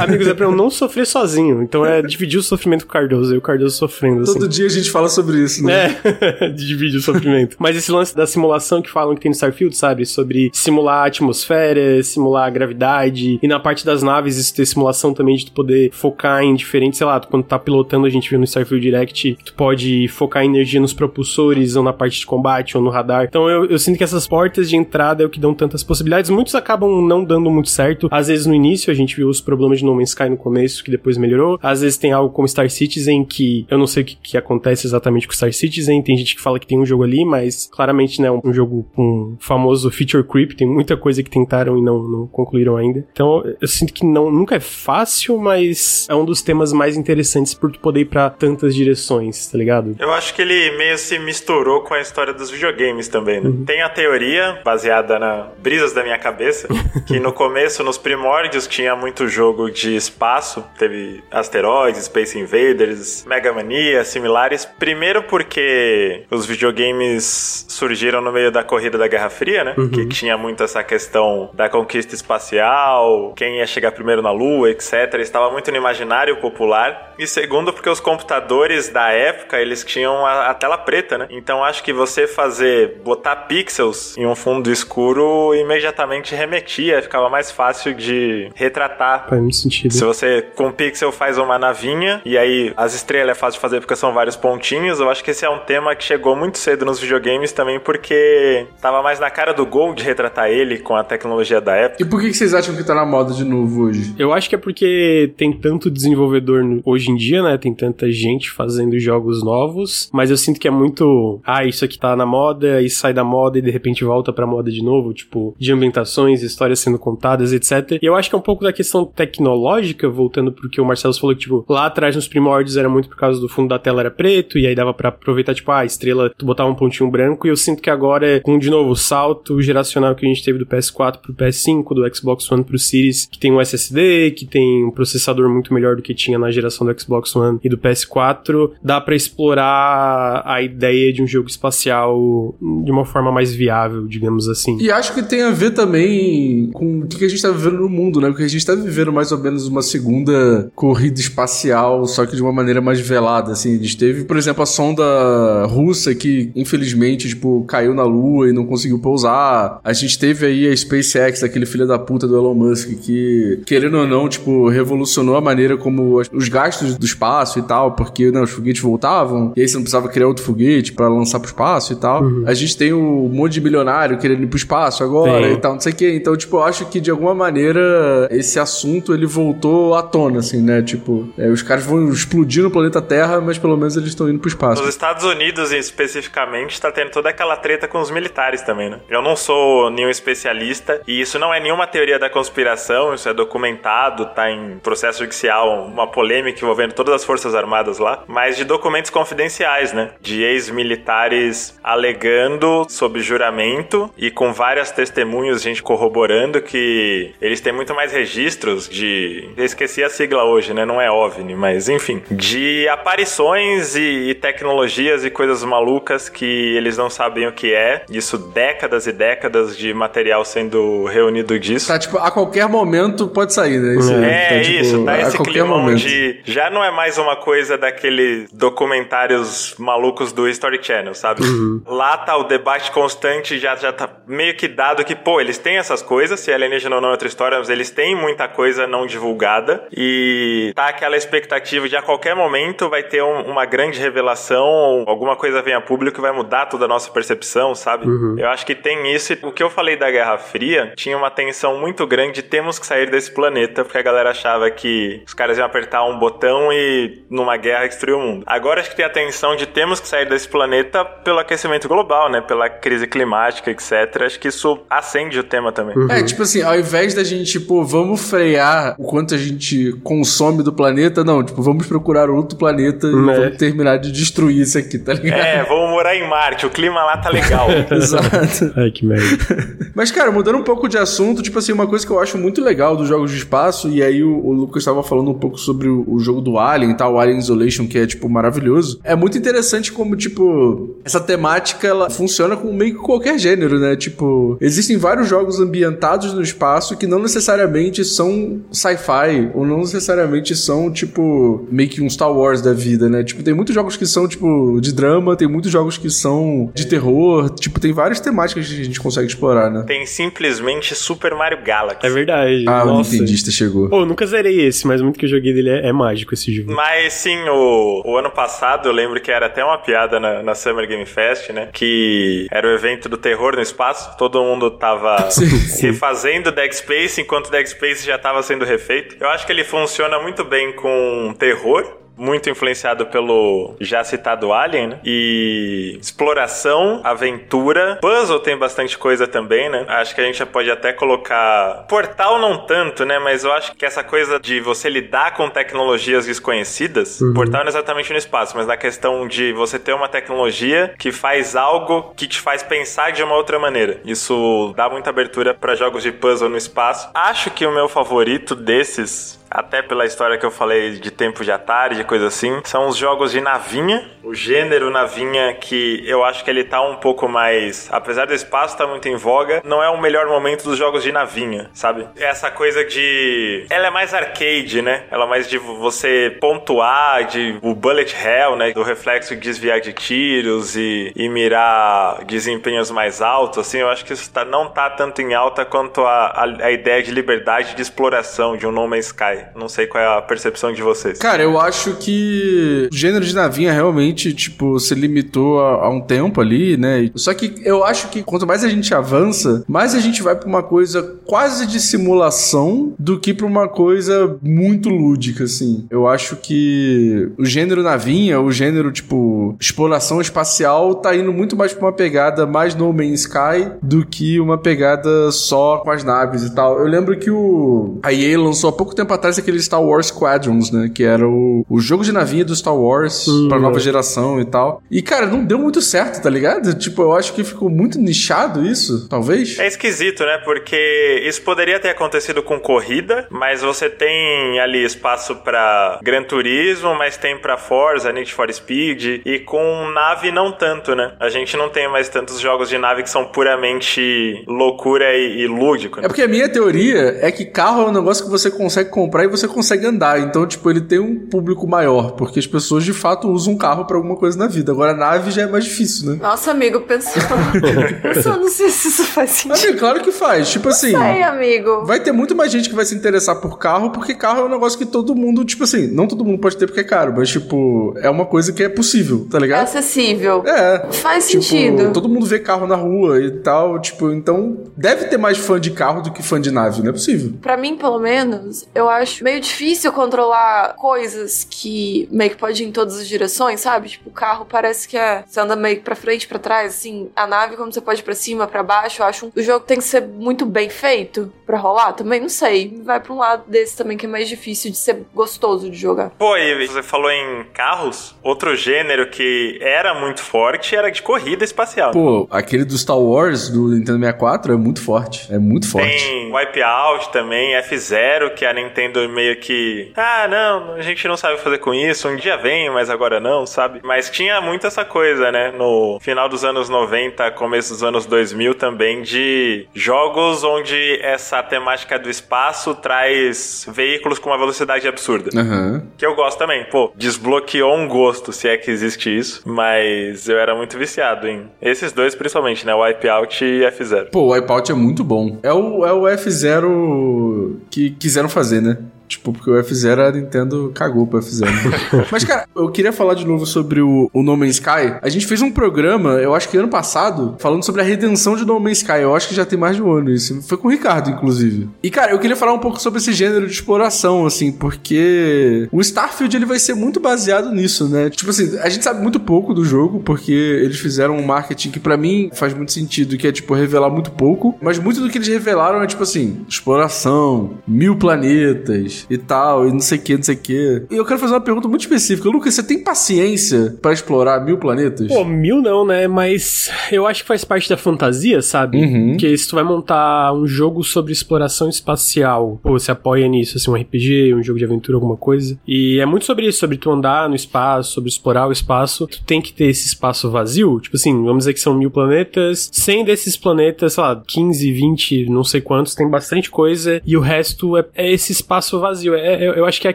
Amigos, é pra eu não sofrer sozinho. Então é dividir o sofrimento com o Cardoso e o Cardoso sofrendo. Assim. Todo dia a gente fala sobre isso, né? É, divide o sofrimento. Mas esse lance da simulação que falam que tem no Starfield, sabe? Sobre simular a atmosfera, simular a gravidade. E na parte das naves, isso ter simulação também de tu poder focar em diferentes, sei lá, tu, quando tá pilotando, a gente viu no Starfield Direct, tu pode focar energia nos propulsores, ou na parte de combate, ou no radar. Então eu, eu sinto que essas portas de entrada é o que dão tantas possibilidades. Muitos acabam não dando muito certo. Às vezes no início a gente viu os problemas de No Man's Sky no começo, que depois melhorou. Às vezes tem algo como Star Citizen, que eu não sei o que, que acontece exatamente com Star Citizen. Tem gente que fala que tem um jogo ali, mas claramente, né, um, um jogo com famoso feature creep. Tem muita coisa que tentaram e não, não concluíram ainda. Então eu sinto que não, nunca é fácil, mas é um dos temas mais interessantes por tu poder ir pra tantas direções, tá ligado? Eu acho que ele meio se misturou com a história dos videogames também, né? Uhum. Tem a teoria, baseada na brisas da minha cabeça, que no começo, nos primórdios, tinha muito jogo de espaço. Teve asteroides, Space Invaders, Mega Mania, similares. Primeiro porque os videogames surgiram no meio da corrida da Guerra Fria, né? Uhum. Que tinha muito essa questão da conquista espacial, quem ia chegar primeiro na Lua, etc. Estava muito no imaginário popular. E segundo, porque os computadores da época, eles tinham a, a tela preta, né? Então acho que você fazer, botar pixels em um fundo escuro imediatamente remetia, ficava mais fácil de retratar. Faz muito sentido. Se você com pixel faz uma navinha e aí as estrelas é fácil de fazer porque são vários pontinhos, eu acho que esse é um tema que chegou muito cedo nos videogames também porque tava mais na cara do gol de retratar ele com a tecnologia da época. E por que vocês acham que tá na moda de novo hoje? Eu acho que é porque tem tanto desenvolvedor hoje em dia, né? Tem tanta gente fazendo jogos novos, mas eu sinto que é muito, ah, isso aqui tá na moda e sai da moda e de repente volta pra moda de novo, tipo, de ambientações, histórias sendo contadas, etc. E eu acho que é um pouco da questão tecnológica, voltando pro que o Marcelo falou, que, tipo, lá atrás nos primórdios era muito por causa do fundo da tela era preto, e aí dava para aproveitar, tipo, ah, a estrela, tu botava um pontinho branco, e eu sinto que agora, com, de novo, o salto geracional que a gente teve do PS4 pro PS5, do Xbox One pro Series, que tem um SSD, que tem um processador muito melhor do que tinha na geração do Xbox One e do PS4, dá para explorar a ideia de um jogo espacial de uma forma mais viável, digamos assim. E acho que tem a ver também com o que a gente tá vivendo no mundo, né? Porque a gente tá vivendo mais ou menos uma segunda corrida espacial, só que de uma maneira mais velada, assim. A gente teve, por exemplo, a sonda russa que, infelizmente, tipo, caiu na Lua e não conseguiu pousar. A gente teve aí a SpaceX, aquele filho da puta do Elon Musk, que, querendo ou não, tipo, revolucionou a maneira como os gastos do espaço e tal, porque né, os foguetes voltavam, e aí você não precisava criar outro foguete para lançar pro espaço e tal. Uhum. A gente tem o um monte de milionário querendo ir pro espaço agora Sim. e tal, não sei o quê. Então, tipo, eu acho que de alguma maneira esse assunto ele voltou à tona, assim, né? Tipo, é, os caras vão explodir no planeta Terra, mas pelo menos eles estão indo pro espaço. Nos Estados Unidos, especificamente, tá tendo toda aquela treta com os militares também, né? Eu não sou nenhum especialista e isso não é nenhuma teoria da conspiração, isso é documentado, tá em processo judicial, uma polêmica envolvendo todas as forças armadas lá, mas de documentos confidenciais, né? De ex-militares alegando sob juramento e com várias testemunhas, gente corroborando que eles têm muito mais registros de. Eu esqueci a sigla hoje, né? Não é OVNI, mas enfim. De aparições e, e tecnologias e coisas malucas que eles não sabem o que é. Isso décadas e décadas de material sendo reunido disso. Tá, tipo, a qualquer momento pode sair, né? Isso, é, tá, tipo, isso, tá esse climão momento. de. Já não é mais uma coisa daqueles documentários malucos do History Channel, sabe? Uhum. Lá tá o debate constante, já, já tá meio que dado ligado que, pô, eles têm essas coisas, se alienígena ou não é outra história, mas eles têm muita coisa não divulgada e tá aquela expectativa de a qualquer momento vai ter um, uma grande revelação, alguma coisa vem a público que vai mudar toda a nossa percepção, sabe? Uhum. Eu acho que tem isso. E o que eu falei da Guerra Fria tinha uma tensão muito grande, temos que sair desse planeta, porque a galera achava que os caras iam apertar um botão e numa guerra destruir o mundo. Agora acho que tem a tensão de temos que sair desse planeta pelo aquecimento global, né? Pela crise climática, etc. Acho que isso acende o tema também. É, tipo assim, ao invés da gente, tipo, vamos frear o quanto a gente consome do planeta, não, tipo, vamos procurar outro planeta e É. vamos terminar de destruir isso aqui, tá ligado? É, vamos morar em Marte, o clima lá tá legal. Exato. Ai, que merda. Mas, cara, mudando um pouco de assunto, tipo assim, uma coisa que eu acho muito legal dos jogos de espaço, e aí o, o Lucas estava falando um pouco sobre o, o jogo do Alien e tal, o Alien Isolation, que é, tipo, maravilhoso. É muito interessante como, tipo, essa temática, ela funciona com meio que qualquer gênero, né? Tipo, existem vários jogos ambientados no espaço que não necessariamente são sci-fi, ou não necessariamente são, tipo, meio que um Star Wars da vida, né? Tipo, tem muitos jogos que são, tipo, de drama, tem muitos jogos que são de terror, tipo, tem várias temáticas que a gente consegue explorar, né? Tem simplesmente Super Mario Galaxy. É verdade. Ah, o Nossa. Nintendista chegou. Pô, eu nunca zerei esse, mas muito que eu joguei dele é, é mágico esse jogo. Mas sim, o, o ano passado eu lembro que era até uma piada na, na Summer Game Fest, né? Que era o evento do terror no espaço, todo mundo tava Sim, sim. refazendo Dead Space enquanto Dead Space já tava sendo refeito. Eu acho que ele funciona muito bem com terror. Muito influenciado pelo já citado Alien, né? E exploração, aventura. Puzzle tem bastante coisa também, né? Acho que a gente já pode até colocar. Portal não tanto, né? Mas eu acho que essa coisa de você lidar com tecnologias desconhecidas. Portal não é exatamente no espaço, mas na questão de você ter uma tecnologia que faz algo que te faz pensar de uma outra maneira. Isso dá muita abertura para jogos de puzzle no espaço. Acho que o meu favorito desses até pela história que eu falei de tempo de Atari, de coisa assim, são os jogos de navinha. O gênero navinha que eu acho que ele tá um pouco mais, apesar do espaço tá muito em voga, não é o melhor momento dos jogos de navinha, sabe? Essa coisa de ela é mais arcade, né? Ela é mais de você pontuar, de o bullet hell, né, do reflexo de desviar de tiros e, e mirar desempenhos mais altos, assim, eu acho que isso tá, não tá tanto em alta quanto a, a, a ideia de liberdade de exploração de um No Man's Sky. Não sei qual é a percepção de vocês. Cara, eu acho que o gênero de navinha realmente, tipo, se limitou a, a um tempo ali, né? Só que eu acho que quanto mais a gente avança, mais a gente vai pra uma coisa quase de simulação do que pra uma coisa muito lúdica, assim. Eu acho que o gênero navinha, o gênero, tipo, exploração espacial, tá indo muito mais pra uma pegada mais No Man's Sky do que uma pegada só com as naves e tal. Eu lembro que o a EA lançou há pouco tempo atrás aquele Star Wars Squadrons, né? Que era o, o jogo de navinha do Star Wars pra nova geração e tal. E, cara, não deu muito certo, tá ligado? Tipo, eu acho que ficou muito nichado isso, talvez. É esquisito, né? Porque isso poderia ter acontecido com corrida, mas você tem ali espaço pra Gran Turismo, mas tem pra Forza, Need for Speed, e com nave não tanto, né? A gente não tem mais tantos jogos de nave que são puramente loucura e, e lúdico. É Né? porque a minha teoria é que carro é um negócio que você consegue comprar e você consegue andar. Então, tipo, ele tem um público maior, porque as pessoas de fato usam carro pra alguma coisa na vida. Agora, nave já é mais difícil, né? Nossa, amigo, pensando, pensando se isso faz sentido. é claro que faz. Tipo assim. Sei, amigo. Vai ter muito mais gente que vai se interessar por carro, porque carro é um negócio que todo mundo, tipo assim, não todo mundo pode ter porque é caro, mas, tipo, é uma coisa que é possível, tá É ligado? acessível. É. Faz Tipo, sentido. todo mundo vê carro na rua e tal, tipo, então deve ter mais fã de carro do que fã de nave, não é possível. Pra mim, pelo menos, eu acho meio difícil controlar coisas que meio que pode ir em todas as direções, sabe? Tipo, o carro parece que é. Você anda meio que pra frente, pra trás, assim. A nave, como você pode ir pra cima, pra baixo, eu acho. Um, o jogo tem que ser muito bem feito pra rolar também, não sei. Vai pra um lado desse também que é mais difícil de ser gostoso de jogar. Pô, e você falou em carros, outro gênero que era muito forte era de corrida espacial. Pô, aquele do Star Wars, do Nintendo 64, é muito forte. É muito forte. Tem Wipeout também, F0, que a Nintendo meio que. Ah, não, a gente não sabe fazer com isso, um dia vem, mas agora não, sabe? Sabe? Mas tinha muito essa coisa, né? No final dos anos 90, começo dos anos 2000 também, de jogos onde essa temática do espaço traz veículos com uma velocidade absurda. Aham. Que eu gosto também. Pô, desbloqueou um gosto, se é que existe isso. Mas eu era muito viciado em esses dois, principalmente, né? Wipeout e F0. Pô, o Wipeout é muito bom. É o, é o F0 que quiseram fazer, né? Tipo, porque o F0 a Nintendo cagou pro F0. Mas, cara, eu queria falar de novo sobre o, o No Man's Sky. A gente fez um programa, eu acho que ano passado, falando sobre a redenção de No Man's Sky. Eu acho que já tem mais de um ano isso. Foi com o Ricardo, inclusive. E, cara, eu queria falar um pouco sobre esse gênero de exploração, assim, porque o Starfield ele vai ser muito baseado nisso, né? Tipo assim, a gente sabe muito pouco do jogo, porque eles fizeram um marketing que para mim faz muito sentido, que é, tipo, revelar muito pouco. Mas muito do que eles revelaram é, tipo assim, exploração, mil planetas e tal, e não sei o que, não sei o que. E eu quero fazer uma pergunta muito específica. Lucas, você tem paciência pra explorar mil planetas? Pô, mil não, né? Mas eu acho que faz parte da fantasia, sabe? Uhum. Porque se tu vai montar um jogo sobre exploração espacial, pô, você apoia nisso, assim, um RPG, um jogo de aventura, alguma coisa. E é muito sobre isso, sobre tu andar no espaço, sobre explorar o espaço. Tu tem que ter esse espaço vazio. Tipo assim, vamos dizer que são mil planetas. 100 desses planetas, sei lá, 15, 20, não sei quantos, tem bastante coisa. E o resto é, é esse espaço vazio. É, é- eu acho que é a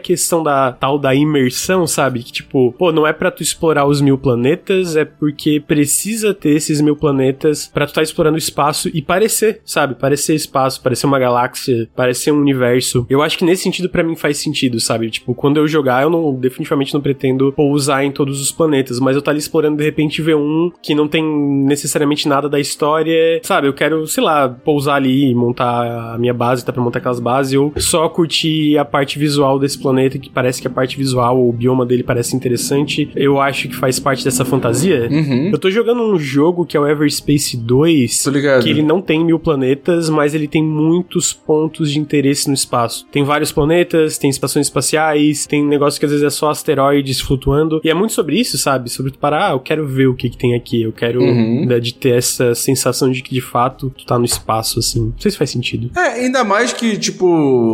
questão da tal da imersão, sabe? Que tipo, pô, não é pra tu explorar os mil planetas, é porque precisa ter esses mil planetas pra tu tá explorando o espaço e parecer, sabe? Parecer espaço, parecer uma galáxia, parecer um universo. Eu acho que nesse sentido pra mim faz sentido, sabe? Tipo, quando eu jogar, eu não definitivamente não pretendo pousar em todos os planetas, mas eu tá ali explorando de repente ver um que não tem necessariamente nada da história, sabe? Eu quero, sei lá, pousar ali e montar a minha base, tá pra montar aquelas bases, ou só curtir a parte visual desse planeta, que parece que a parte visual, o bioma dele parece interessante. Eu acho que faz parte dessa fantasia. Uhum. Eu tô jogando um jogo que é o Everspace 2, Tô ligado. que ele não tem mil planetas, mas ele tem muitos pontos de interesse no espaço. Tem vários planetas, tem estações espaciais, tem negócio que às vezes é só asteroides flutuando. E é muito sobre isso, sabe? Sobre tu parar, ah, eu quero ver o que, que tem aqui. Eu quero Uhum. né, de ter essa sensação de que de fato tu tá no espaço, assim. Não sei se faz sentido. É, ainda mais que, tipo,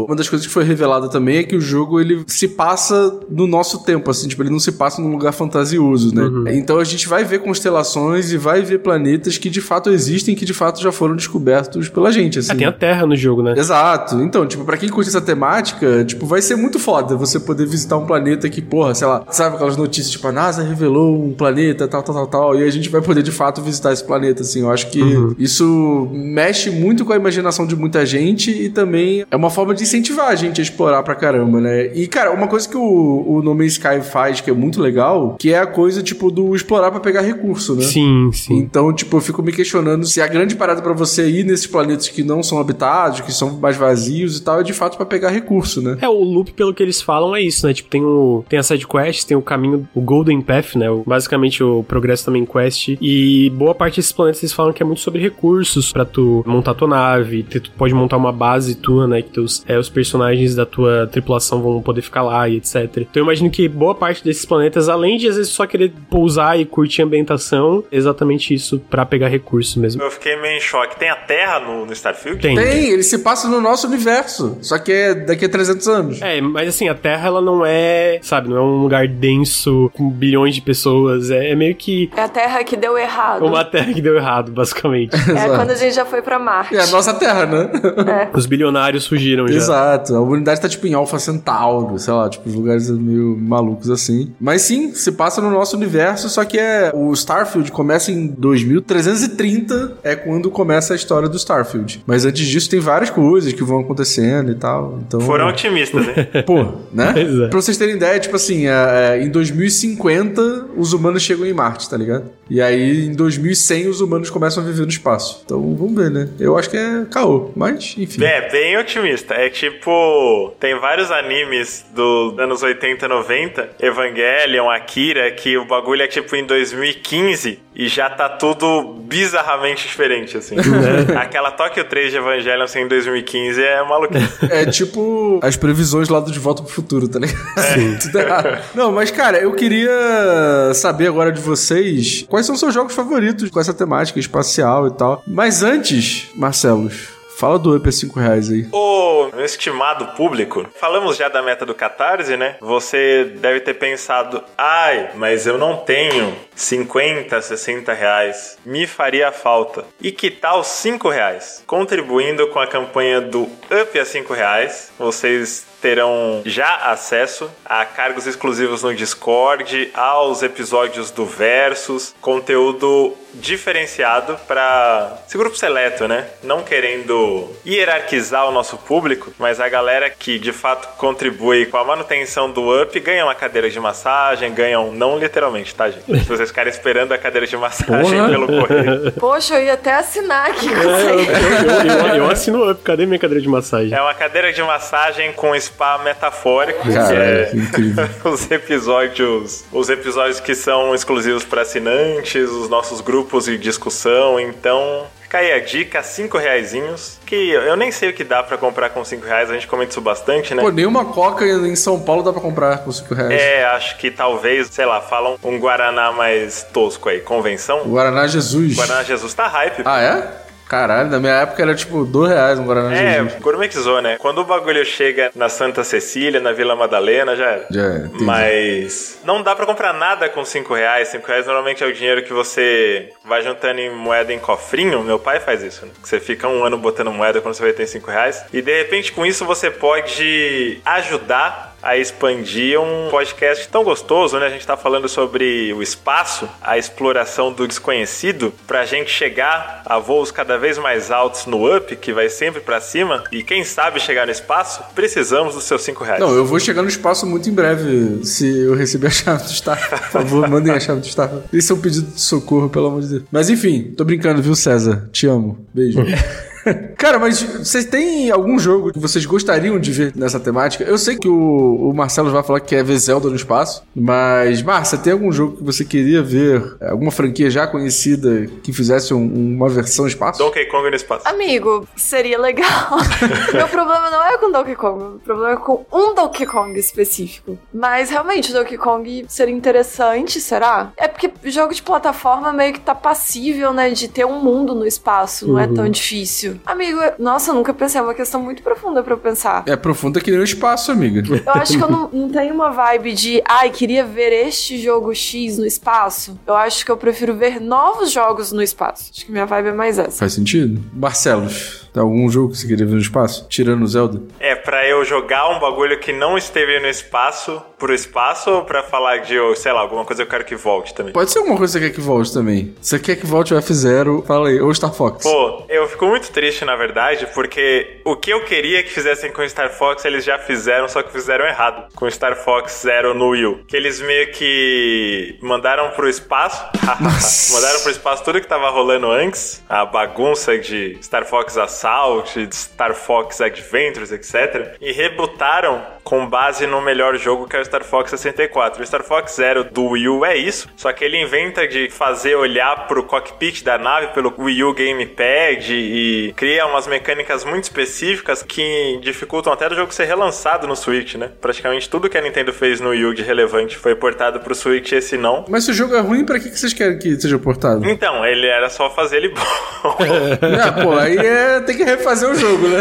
uma das coisas que foi revelada também é que o jogo ele se passa no nosso tempo, assim, tipo, ele não se passa num lugar fantasioso, né? Uhum. Então a gente vai ver constelações e vai ver planetas que de fato existem, que de fato já foram descobertos pela gente, assim. Ah, tem a Terra no jogo, né? Exato. Então, tipo, pra quem curte essa temática, tipo, vai ser muito foda você poder visitar um planeta que, porra, sei lá, sabe aquelas notícias, tipo, a NASA revelou um planeta, tal, tal, tal, tal, e a gente vai poder de fato visitar esse planeta, assim. Eu acho que isso mexe muito com a imaginação de muita gente e também é uma forma de incentivar a gente a explorar pra caramba, né? E, cara, uma coisa que o, o No Man's Sky faz que é muito legal, que é a coisa, tipo, do explorar pra pegar recurso, né? Sim, sim. Então, tipo, eu fico me questionando se a grande parada pra você ir nesses planetas que não são habitados, que são mais vazios e tal, é de fato pra pegar recurso, né? É, o loop, pelo que eles falam, é isso, né? Tipo, tem, o, tem a side quest, tem o caminho, o Golden Path, né? O- basicamente o progresso também quest. E boa parte desses planetas eles falam que é muito sobre recursos pra tu montar tua nave. Tu pode montar uma base tua, né? Que teus, é, os personagens da tua tripulação vão poder ficar lá e etc. Então eu imagino que boa parte desses planetas, além de às vezes só querer pousar e curtir a ambientação, é exatamente isso pra pegar recurso mesmo. Eu fiquei meio em choque. Tem a Terra no, no Starfield? Tem. Tem, ele se passa no nosso universo, só que é daqui a 300 anos. É, mas assim, a Terra ela não é, sabe, não é um lugar denso com bilhões de pessoas. É, é meio que É a Terra que deu errado. uma Terra que deu errado, basicamente. É quando a gente já foi pra Marte. É a nossa Terra, né? Os bilionários fugiram já. Exato. A humanidade tá tipo em Alpha Centauro, sei lá, tipo, os lugares meio malucos assim. Mas sim, se passa no nosso universo, só que é. O Starfield começa em 2330, é quando começa a história do Starfield. Mas antes disso tem várias coisas que vão acontecendo e tal. Então. Foram otimistas, né? Pô, né? Pois é. Pra vocês terem ideia, tipo assim, é, é, em 2050 os humanos chegam em Marte, tá ligado? E aí em 2100 os humanos começam a viver no espaço. Então vamos ver, né? Eu acho que é caô, mas enfim. É, bem otimista. É tipo, tem vários animes dos anos 80 90, Evangelion, Akira, que o bagulho é tipo em 2015 e já tá tudo bizarramente diferente, assim. Aquela Tokyo 3 de Evangelion assim, em 2015 é maluquice. É tipo as previsões lá do De Volta pro Futuro, tá ligado? Sim. Tudo errado. Não, mas cara, eu queria saber agora de vocês quais são seus jogos favoritos com essa temática espacial e tal. Mas antes, Marcelos, Fala do Up a 5 reais aí. Ô, meu estimado público, falamos já da meta do Catarse, né? Você deve ter pensado, ai, mas eu não tenho 50, 60 reais. Me faria falta. E que tal 5 reais? Contribuindo com a campanha do Up a 5 reais, vocês terão já acesso a cargos exclusivos no Discord, aos episódios do Versus, conteúdo diferenciado para esse grupo seleto, né? Não querendo hierarquizar o nosso público, mas a galera que de fato contribui com a manutenção do up ganha uma cadeira de massagem, ganham, não literalmente, tá, gente? Se vocês ficarem esperando a cadeira de massagem Porra. pelo correio. Poxa, eu ia até assinar aqui É, eu, eu, eu, eu assino up. Cadê minha cadeira de massagem? É uma cadeira de massagem com spa metafórico, que Caralho, é que os episódios, os episódios que são exclusivos para assinantes, os nossos grupos de discussão. Então, fica aí a dica, cinco reaisinhos, que eu nem sei o que dá para comprar com cinco reais, a gente comenta isso bastante, né? Pô, nenhuma coca em São Paulo dá pra comprar com 5 reais. É, acho que talvez, sei lá, falam um Guaraná mais tosco aí, convenção. Guaraná Jesus. Guaraná Jesus tá hype. Ah, é? Caralho, na minha época era tipo 2 reais um Guaraná É, Jesus. gourmetizou, né? Quando o bagulho chega na Santa Cecília, na Vila Madalena, já era. Já é, entendi. Mas não dá pra comprar nada com 5 reais. 5 reais normalmente é o dinheiro que você vai juntando em moeda em cofrinho. Meu pai faz isso, né? Você fica um ano botando moeda quando você vai ter 5 reais. E de repente com isso você pode ajudar a expandir um podcast tão gostoso, né? A gente tá falando sobre o espaço, a exploração do desconhecido, pra gente chegar a voos cada vez mais altos no up, que vai sempre pra cima, e quem sabe chegar no espaço, precisamos dos seus 5 reais. Não, eu vou chegar no espaço muito em breve. Se eu receber a chave do Staff, por favor, mandem a chave do Staff. Esse é um pedido de socorro, pelo amor de Deus. Mas enfim, tô brincando, viu, César? Te amo. Beijo. Cara, mas vocês têm algum jogo que vocês gostariam de ver nessa temática? Eu sei que o, o Marcelo vai falar que quer ver Zelda no espaço, mas, Márcia, tem algum jogo que você queria ver? Alguma franquia já conhecida que fizesse um- uma versão espaço? Donkey Kong no espaço. Amigo, seria legal. Meu problema não é com Donkey Kong, meu problema é com um Donkey Kong específico. Mas realmente, Donkey Kong seria interessante, será? É porque jogo de plataforma meio que tá passível, né, de ter um mundo no espaço, não é tão difícil. Amigo, nossa, eu nunca pensei, é uma questão muito profunda pra eu pensar. É profunda que nem o espaço, amiga. Eu acho que eu não, não tenho uma vibe de, ai, queria ver este jogo X no espaço. Eu acho que eu prefiro ver novos jogos no espaço. Acho que minha vibe é mais essa. Faz sentido? Barcelos, tem algum jogo que você queria ver no espaço? Tirando o Zelda? É pra eu jogar um bagulho que não esteve no espaço pro espaço ou pra falar de, sei lá, alguma coisa eu quero que volte também? Pode ser alguma coisa que você quer que volte também. Você quer que volte o F0, fala aí, ou Star Fox. Pô, eu fico muito triste, na verdade, porque o que eu queria que fizessem com Star Fox, eles já fizeram, só que fizeram errado. Com Star Fox Zero no Wii. Que eles meio que mandaram pro espaço. mandaram pro espaço tudo que tava rolando antes. A bagunça de Star Fox Assault, de Star Fox Adventures, etc. E rebutaram com base no melhor jogo que é o Star Fox 64. O Star Fox Zero do Wii U é isso, só que ele inventa de fazer olhar pro cockpit da nave pelo Wii U Gamepad e cria umas mecânicas muito específicas que dificultam até o jogo ser relançado no Switch, né? Praticamente tudo que a Nintendo fez no Wii U de relevante foi portado pro Switch, esse não. Mas se o jogo é ruim, pra que que vocês querem que seja portado? Então, ele era só fazer ele bom. ah, pô, aí é, tem que refazer o jogo, né?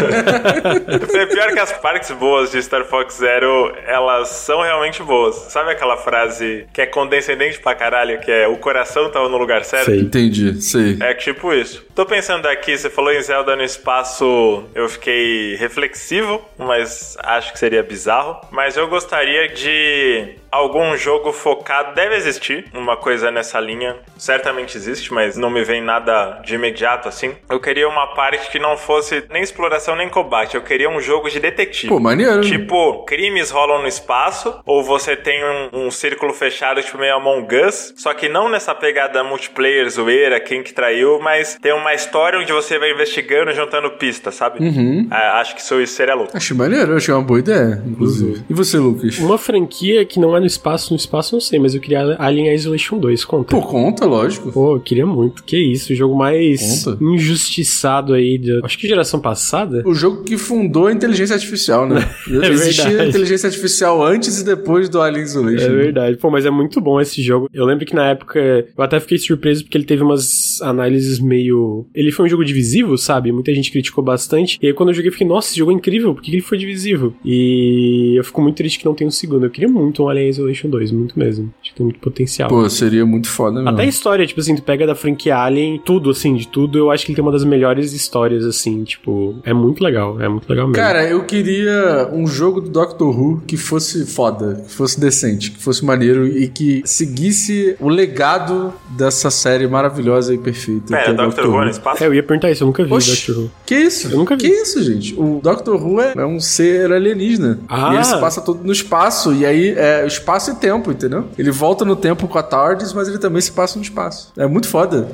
É pior que as partes boas de Star Fox Zero, elas são realmente boas. Sabe aquela frase que é condescendente pra caralho, que é o coração tava no lugar certo? Sei. Entendi, sei. É tipo isso. Tô pensando aqui, você falou em Zelda no espaço, eu fiquei reflexivo, mas acho que seria bizarro. Mas eu gostaria de algum jogo focado. Deve existir uma coisa nessa linha. Certamente existe, mas não me vem nada de imediato assim. Eu queria uma parte que não fosse nem exploração nem combate. Eu queria um jogo de detetive. Pô, maneiro. Tipo, crimes rolam no espaço, ou você tem um, um círculo fechado, tipo meio Among Us, só que não nessa pegada multiplayer, zoeira, quem que traiu, mas tem uma história onde você vai investigando, juntando pistas, sabe? Uhum. Ah, acho que isso, isso seria louco. Achei maneiro, achei uma boa ideia, inclusive. E você, Lucas? Uma franquia que não é no espaço, no espaço não sei, mas eu queria Alien Isolation 2, conta. Pô, conta, lógico. Pô, eu queria muito. Que isso, o jogo mais Conta. injustiçado aí, de, acho que geração passada. O jogo que fundou a inteligência artificial, né? É Existia verdade. inteligência artificial antes e depois do Alien Isolation. É verdade. Pô, mas é muito bom esse jogo. Eu lembro que na época eu até fiquei surpreso porque ele teve umas análises meio. Ele foi um jogo divisivo, sabe? Muita gente criticou bastante. E aí quando eu joguei, eu fiquei, nossa, esse jogo é incrível, por que que ele foi divisivo? E eu fico muito triste que não tem um segundo. Eu queria muito um Alien Isolation 2, muito mesmo. Acho que tem muito potencial. Pô, seria muito foda mesmo. Até a história, tipo assim, tu pega da franquia Alien, tudo, assim, de tudo, eu acho que ele tem uma das melhores histórias, assim, tipo, é muito legal, é muito legal mesmo. Cara, eu queria um jogo do Doctor Who que fosse foda, que fosse decente, que fosse maneiro e que seguisse o legado dessa série maravilhosa e perfeita. que Pera, é Doctor Who no espaço? É, eu ia perguntar isso, eu nunca vi Oxi. Doctor Who. Que isso? Eu nunca vi. Que isso, gente? O Doctor Who é, é um ser alienígena. Ah. E ele se passa todo no espaço. E aí é espaço e tempo, entendeu? Ele volta no tempo com a TARDIS, mas ele também se passa no espaço. É muito foda.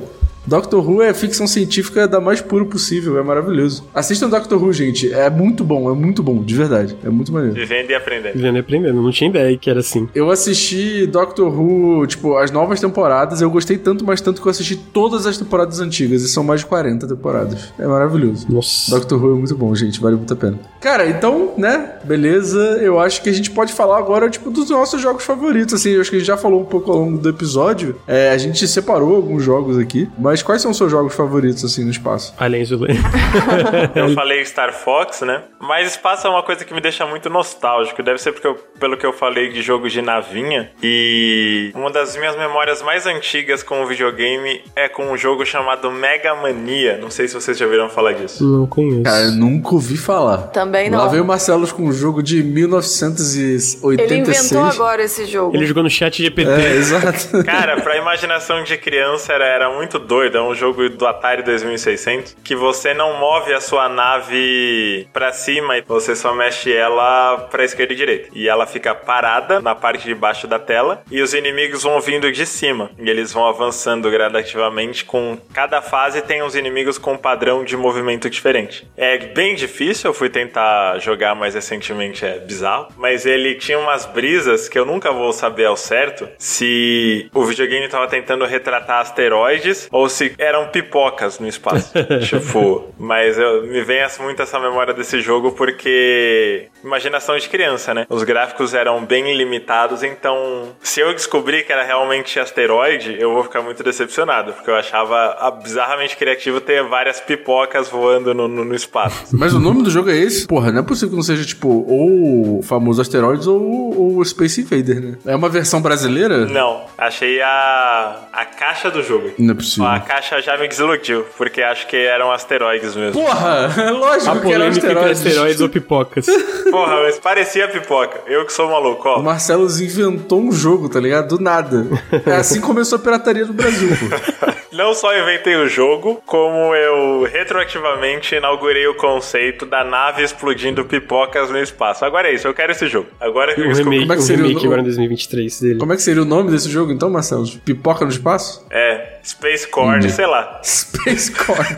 Doctor Who é ficção científica da mais pura possível, é maravilhoso. Assistam Doctor Who, gente. É muito bom, é muito bom, de verdade. É muito maneiro. Vivendo e aprendendo. Vivendo e aprendendo, não tinha ideia que era assim. Eu assisti Doctor Who, tipo, as novas temporadas. Eu gostei tanto, mas tanto que eu assisti todas as temporadas antigas. E são mais de 40 temporadas. É maravilhoso. Nossa. Doctor Who é muito bom, gente. Vale muito a pena. Cara, então, né? Beleza. Eu acho que a gente pode falar agora, tipo, dos nossos jogos favoritos. Assim, eu acho que a gente já falou um pouco ao longo do episódio. É, a gente separou alguns jogos aqui. Mas quais são os seus jogos favoritos, assim, no espaço? Alien Isolation. Eu falei Star Fox, né? Mas espaço é uma coisa que me deixa muito nostálgico. Deve ser porque eu- pelo que eu falei de jogos de navinha. E uma das minhas memórias mais antigas com o videogame é com um jogo chamado Mega Mania. Não sei se vocês já ouviram falar disso. não conheço. Cara, eu nunca ouvi falar. Também não. Lá veio o Marcelo com um jogo de 1986. Ele inventou agora esse jogo. Ele jogou no chat GPT. É, exato. Cara, pra imaginação de criança era, era muito doido. É um jogo do Atari 2600 que você não move a sua nave pra cima e você só mexe ela pra esquerda e direita. E ela fica parada na parte de baixo da tela e os inimigos vão vindo de cima. E eles vão avançando gradativamente com cada fase tem uns inimigos com um padrão de movimento diferente. É bem difícil, eu fui tentar jogar mais recentemente, é bizarro, mas ele tinha umas brisas que eu nunca vou saber ao certo se o videogame tava tentando retratar asteroides ou se eram pipocas no espaço. tipo, mas eu, me vem muito essa memória desse jogo porque imaginação de criança, né? Os gráficos eram bem limitados, então se eu descobrir que era realmente asteroide, eu vou ficar muito decepcionado, porque eu achava bizarramente criativo ter várias pipocas voando no, no- no espaço. Mas o nome do jogo é esse? Porra, não é possível que não seja, tipo, ou o famoso Asteroids ou ou o Space Invader, né? É uma versão brasileira? Não, achei a, a caixa do jogo. Não é possível. A caixa já me desiludiu, porque acho que eram asteroides mesmo. Porra, lógico A que era polêmica entre asteroides. asteroides ou pipocas. Porra, mas parecia pipoca. Eu que sou maluco, O ó. Marcelo inventou um jogo, tá ligado? Do nada. É assim que começou a pirataria no Brasil, pô. Não só inventei o jogo, como eu retroativamente inaugurei o conceito da nave explodindo pipocas no espaço. Agora é isso, eu quero esse jogo. Agora que eu remake, Como é que seria o remake nome? agora em 2023 dele. Como é que seria o nome desse jogo então, Marcelo? Pipoca no espaço? É, Space Cord, sei lá. Space Core.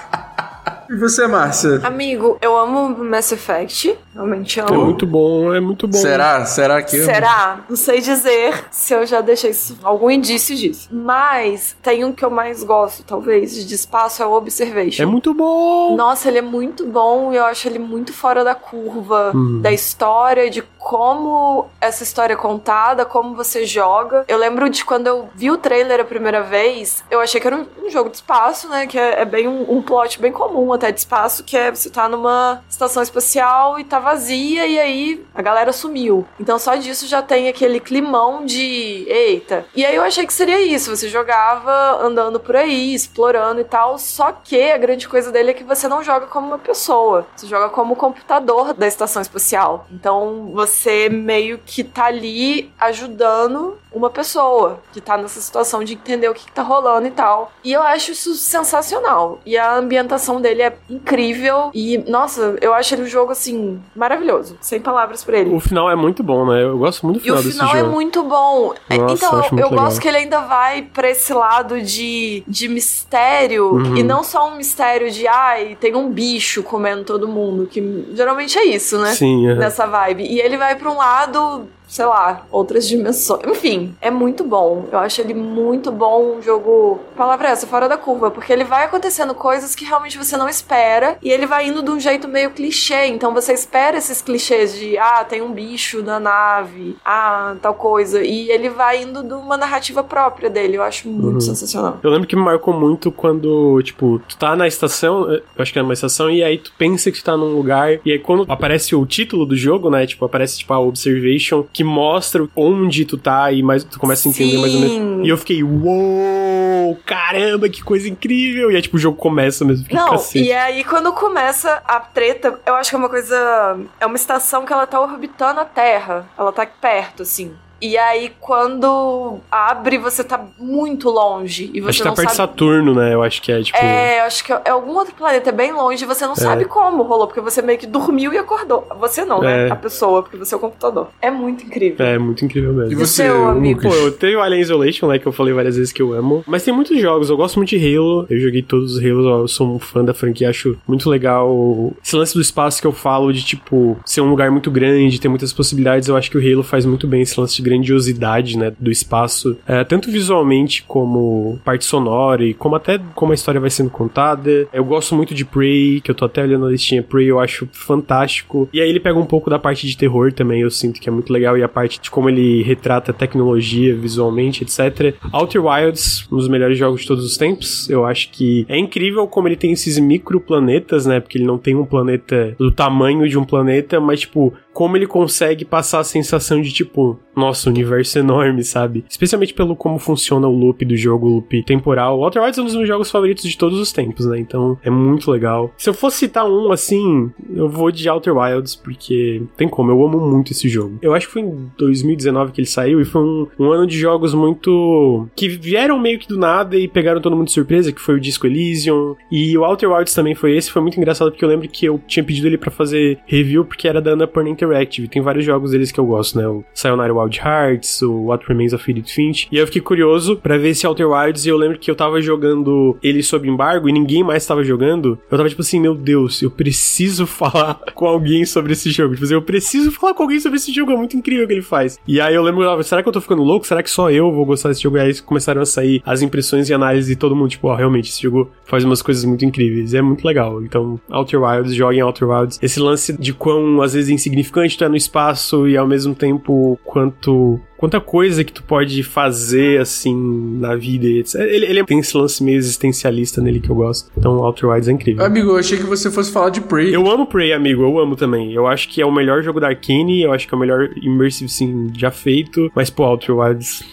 e você, Márcia? Amigo, eu amo Mass Effect. Realmente É amo. muito bom, é muito bom. Será? Será que eu? Será? Não sei dizer se eu já deixei isso- algum indício disso. Mas tem um que eu mais gosto, talvez, de espaço, é o Observation. É muito bom. Nossa, ele é muito bom e eu acho ele muito fora da curva da história, de como essa história é contada, como você joga. Eu lembro de quando eu vi o trailer a primeira vez, eu achei que era um, um jogo de espaço, né? Que é, é bem um, um plot bem comum até de espaço, que é você tá numa estação espacial e tá vazia e aí a galera sumiu. Então só disso já tem aquele climão de eita. E aí eu achei que seria isso, você jogava andando por aí, explorando e tal, só que a grande coisa dele é que você não joga como uma pessoa, você joga como o computador da estação espacial. Então você meio que tá ali ajudando uma pessoa que tá nessa situação de entender o que, que tá rolando e tal. E eu acho isso sensacional. E a ambientação dele é incrível. E, nossa, eu acho ele um jogo assim, maravilhoso. Sem palavras pra ele. O final é muito bom, né? Eu gosto muito do E final o desse final é jogo. muito bom. É, Nossa, então, eu eu, gosto que ele ainda vai pra esse lado de, de mistério. Uhum. E não só um mistério de, ai, tem um bicho comendo todo mundo. Que geralmente é isso, né? Sim, é. Nessa vibe. E ele vai pra um lado sei lá, outras dimensões. Enfim, é muito bom. Eu acho ele muito bom, um jogo. Palavra é essa, fora da curva, porque ele vai acontecendo coisas que realmente você não espera e ele vai indo de um jeito meio clichê. Então você espera esses clichês de, ah, tem um bicho na nave, ah, tal coisa. E ele vai indo de uma narrativa própria dele. Eu acho muito uhum. sensacional. Eu lembro que me marcou muito quando, tipo, tu tá na estação, eu acho que é uma estação, e aí tu pensa que tu tá num lugar, e aí quando aparece o título do jogo, né? Tipo, aparece, tipo, a Observation, que mostra onde tu tá e mais, tu começa a entender Sim. mais ou menos. E eu fiquei, uou, caramba, que coisa incrível! E aí, tipo, o jogo começa mesmo. Não, cacete. e aí quando começa a treta, eu acho que é uma coisa. É uma estação que ela tá orbitando a Terra. Ela tá perto, assim. E aí, quando abre, você tá muito longe. E você acho que tá perto de Saturno, né? Eu acho que é, tipo... É, eu acho que é algum outro planeta, é bem longe, e você não é. sabe como rolou, porque você meio que dormiu e acordou. Você não, né? É. A pessoa, porque você é o computador. É muito incrível. É, muito incrível mesmo. E você, seu amigo? Pô, eu tenho Alien Isolation, né, que eu falei várias vezes que eu amo. Mas tem muitos jogos, eu gosto muito de Halo. Eu joguei todos os Halos, eu sou um fã da franquia, acho muito legal. Esse lance do espaço que eu falo de, tipo, ser um lugar muito grande, ter muitas possibilidades, eu acho que o Halo faz muito bem esse lance de grandiosidade né, do espaço, é, tanto visualmente como parte sonora e como até como a história vai sendo contada. Eu gosto muito de Prey, que eu tô até olhando a listinha Prey, eu acho fantástico. E aí ele pega um pouco da parte de terror também, eu sinto que é muito legal, e a parte de como ele retrata a tecnologia visualmente, etc. Outer Wilds, um dos melhores jogos de todos os tempos. Eu acho que é incrível como ele tem esses microplanetas, né? Porque ele não tem um planeta do tamanho de um planeta, mas tipo, como ele consegue passar a sensação de tipo, nossa, universo é enorme, sabe? Especialmente pelo como funciona o loop do jogo, o loop temporal. Outer Wilds é um dos meus jogos favoritos de todos os tempos, né? Então é muito legal. Se eu fosse citar um assim, eu vou de Outer Wilds, porque tem como, eu amo muito esse jogo. Eu acho que foi em 2019 que ele saiu e foi um, um ano de jogos muito. que vieram meio que do nada e pegaram todo mundo de surpresa, que foi o Disco Elysium. E o Outer Wilds também foi esse, foi muito engraçado porque eu lembro que eu tinha pedido ele para fazer review porque era da Annapurna Interactive. Tem vários jogos deles que eu gosto, né? O Sayonara Wild Hearts, o What Remains of Edith Finch. E eu fiquei curioso para ver esse Outer Wilds e eu lembro que eu tava jogando ele sob embargo e ninguém mais tava jogando. Eu tava tipo assim, meu Deus, eu preciso falar com alguém sobre esse jogo. Tipo assim, eu preciso falar com alguém sobre esse jogo, é muito incrível o que ele faz. E aí eu lembro, será que eu tô ficando louco? Será que só eu vou gostar desse jogo? E aí começaram a sair as impressões e análises de todo mundo, tipo, ó, oh, realmente, esse jogo faz umas coisas muito incríveis. É muito legal. Então, Outer Wilds, joguem Outer Wilds. Esse lance de quão, às vezes, insignificante tu é no espaço e ao mesmo tempo quanto quanta coisa que tu pode fazer, assim, na vida. Ele, ele tem esse lance meio existencialista nele que eu gosto. Então, Outer Wilds é incrível. Amigo, eu achei que você fosse falar de Prey. Eu amo Prey, amigo. Eu amo também. Eu acho que é o melhor jogo da Arkane. Eu acho que é o melhor immersive sim já feito. Mas, pô, Outer Wilds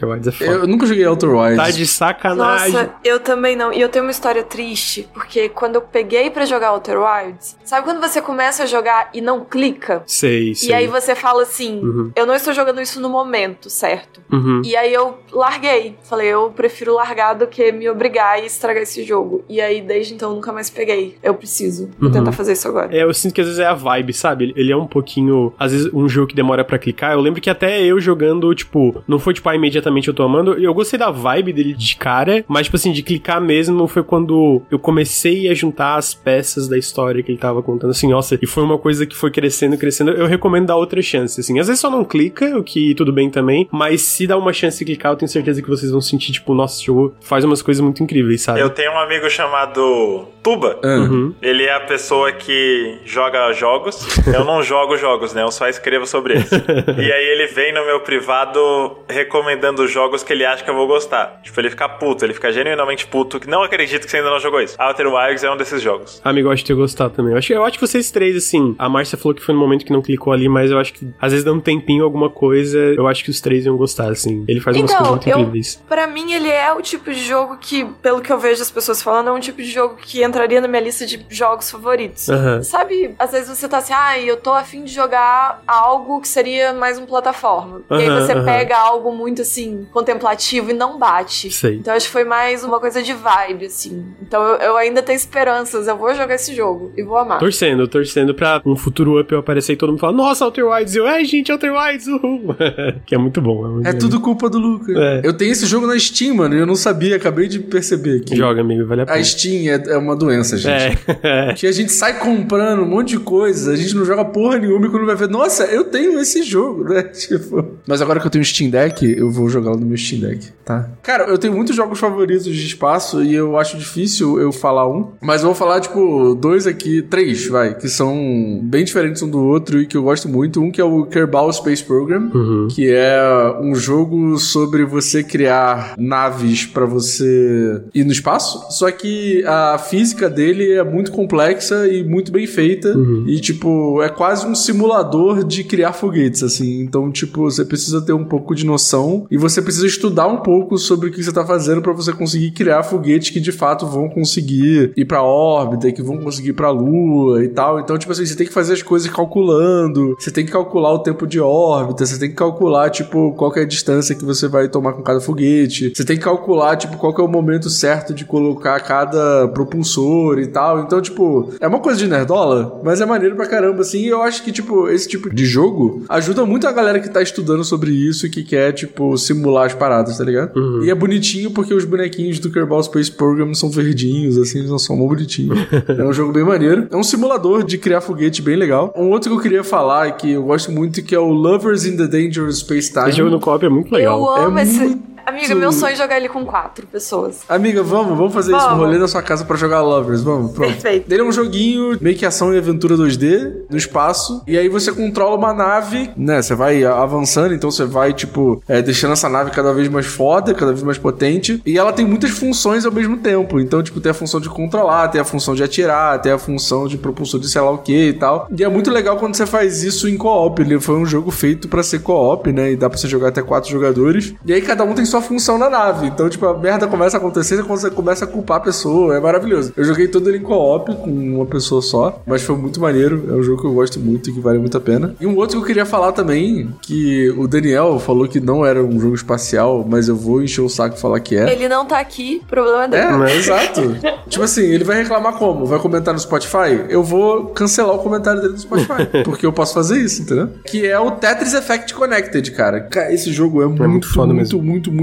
Outer Wilds é foda. Eu nunca joguei Outer Wilds. Tá de sacanagem. Nossa, eu também não. E eu tenho uma história triste, porque quando eu peguei para jogar Outer Wilds, sabe quando você começa a jogar e não clica? Sei, sei. E aí você fala assim, uhum. eu não estou jogando isso no momento, certo? Uhum. E aí eu larguei. Falei, eu prefiro largar do que me obrigar e estragar esse jogo. E aí, desde então, nunca mais peguei. Eu preciso. Vou uhum. tentar fazer isso agora. É, eu sinto que às vezes é a vibe, sabe? Ele é um pouquinho, às vezes, um jogo que demora para clicar. Eu lembro que até eu jogando, tipo, não foi tipo, ah, imediatamente eu tô amando. Eu gostei da vibe dele de cara, mas, tipo assim, de clicar mesmo foi quando eu comecei a juntar as peças da história que ele tava contando. Assim, nossa, e foi uma coisa que foi crescendo, crescendo. Eu recomendo dar outra chance, assim. Às vezes só não clica, o que tudo bem também, mas se dá uma chance de clicar, eu tenho certeza que vocês vão sentir, tipo, nossa, esse jogo faz umas coisas muito incríveis, sabe? Eu tenho um amigo chamado Tuba. Uhum. Ele é a pessoa que joga jogos. eu não jogo jogos, né? Eu só escrevo sobre eles. e aí ele vem no meu privado recomendando jogos jogos que ele acha que eu vou gostar. Tipo, ele fica puto, ele fica genuinamente puto, que não acredito que você ainda não jogou isso. Outer Wilds é um desses jogos. Amigo, eu acho que ter gostado também. Eu acho, eu acho que vocês três, assim, a Márcia falou que foi no momento que não clicou ali, mas eu acho que às vezes dá um tempinho alguma coisa, eu acho que os três iam gostar, assim. Ele faz umas então, coisas muito eu, incríveis. Pra mim, ele é o tipo de jogo que, pelo que eu vejo as pessoas falando, é um tipo de jogo que entraria na minha lista de jogos favoritos. Uhum. Sabe, às vezes você tá assim, ah, eu tô afim de jogar algo que seria mais um plataforma. Uhum, e aí você uhum. pega algo muito assim assim, contemplativo e não bate. Sei. Então acho que foi mais uma coisa de vibe, assim. Então eu, eu ainda tenho esperanças, eu vou jogar esse jogo e vou amar. Torcendo, torcendo pra um futuro up eu aparecer e todo mundo falar, nossa, Outer Wilds, eu, ai gente, Outer Wilds, uhul. que é muito bom. muito É tudo culpa do Lucas. É. Eu tenho esse jogo na Steam, mano, e eu não sabia, acabei de perceber que Joga, amigo, vale a pena. a Steam é, é uma doença, gente. É. Que a gente sai comprando um monte de coisa, a gente não joga porra nenhuma e quando vai ver, nossa, eu tenho esse jogo, né? Tipo. Mas agora que eu tenho Steam Deck, eu vou jogar no meu Steam Deck, tá? Cara, eu tenho muitos jogos favoritos de espaço e eu acho difícil eu falar um, mas eu vou falar, tipo, dois aqui, três, vai, que são bem diferentes um do outro e que eu gosto muito. Um que é o Kerbal Space Program, Uhum. que é um jogo sobre você criar naves pra você ir no espaço, só que a física dele é muito complexa e muito bem feita e tipo, é quase um simulador de criar foguetes assim. Então, tipo, você precisa ter um pouco de noção e você precisa estudar um pouco sobre o que você tá fazendo pra você conseguir criar foguetes que de fato vão conseguir ir pra órbita, e que vão conseguir ir pra lua e tal. Então, tipo assim, você tem que fazer as coisas calculando, você tem que calcular o tempo de órbita, você tem que calcular, tipo, qual é a distância que você vai tomar com cada foguete, você tem que calcular, tipo, qual é o momento certo de colocar cada propulsor e tal. Então, tipo, é uma coisa de nerdola, mas é maneiro pra caramba, assim. E eu acho que, tipo, esse tipo de jogo ajuda muito a galera que tá estudando sobre isso e que quer, tipo, simular as paradas, tá ligado? E é bonitinho porque os bonequinhos do Kerbal Space Program são verdinhos, assim, eles são mó bonitinhos. é um jogo bem maneiro. É um simulador de criar foguete bem legal. Um outro que eu queria falar, que eu gosto muito, que é o Lovers in the Dangerous Space Time. Esse jogo no co-op é muito legal. Eu amo É esse. muito- Amiga, meu sonho é jogar ele com quatro pessoas. Amiga, vamos, vamos fazer isso, um Vamos. rolê na sua casa pra jogar Lovers, vamos, pronto. Perfeito. Ele é um joguinho meio que ação e aventura 2D no espaço, e aí você controla uma nave, né, você vai avançando, então você vai, tipo, é, deixando essa nave cada vez mais foda, cada vez mais potente, e ela tem muitas funções ao mesmo tempo, então, tipo, tem a função de controlar, tem a função de atirar, tem a função de propulsor de sei lá o que e tal, e é muito legal quando você faz isso em co-op, ele foi um jogo feito pra ser co-op, né, e dá pra você jogar até quatro jogadores, e aí cada um tem sua função na nave, então, tipo, a merda começa a acontecer quando você começa a culpar a pessoa. É maravilhoso. Eu joguei todo ele em co-op com uma pessoa só, mas foi muito maneiro. É um jogo que eu gosto muito e que vale muito a pena. E um outro que eu queria falar também, que o Daniel falou que não era um jogo espacial, mas eu vou encher o saco e falar que é. Ele não tá aqui, problema dele. É, exato. tipo assim, ele vai reclamar como? Vai comentar no Spotify? Eu vou cancelar o comentário dele no Spotify. porque eu posso fazer isso, entendeu? Que é o Tetris Effect Connected, cara. Cara, esse jogo é, muito, muito muito, foda muito, mesmo. muito, muito, muito,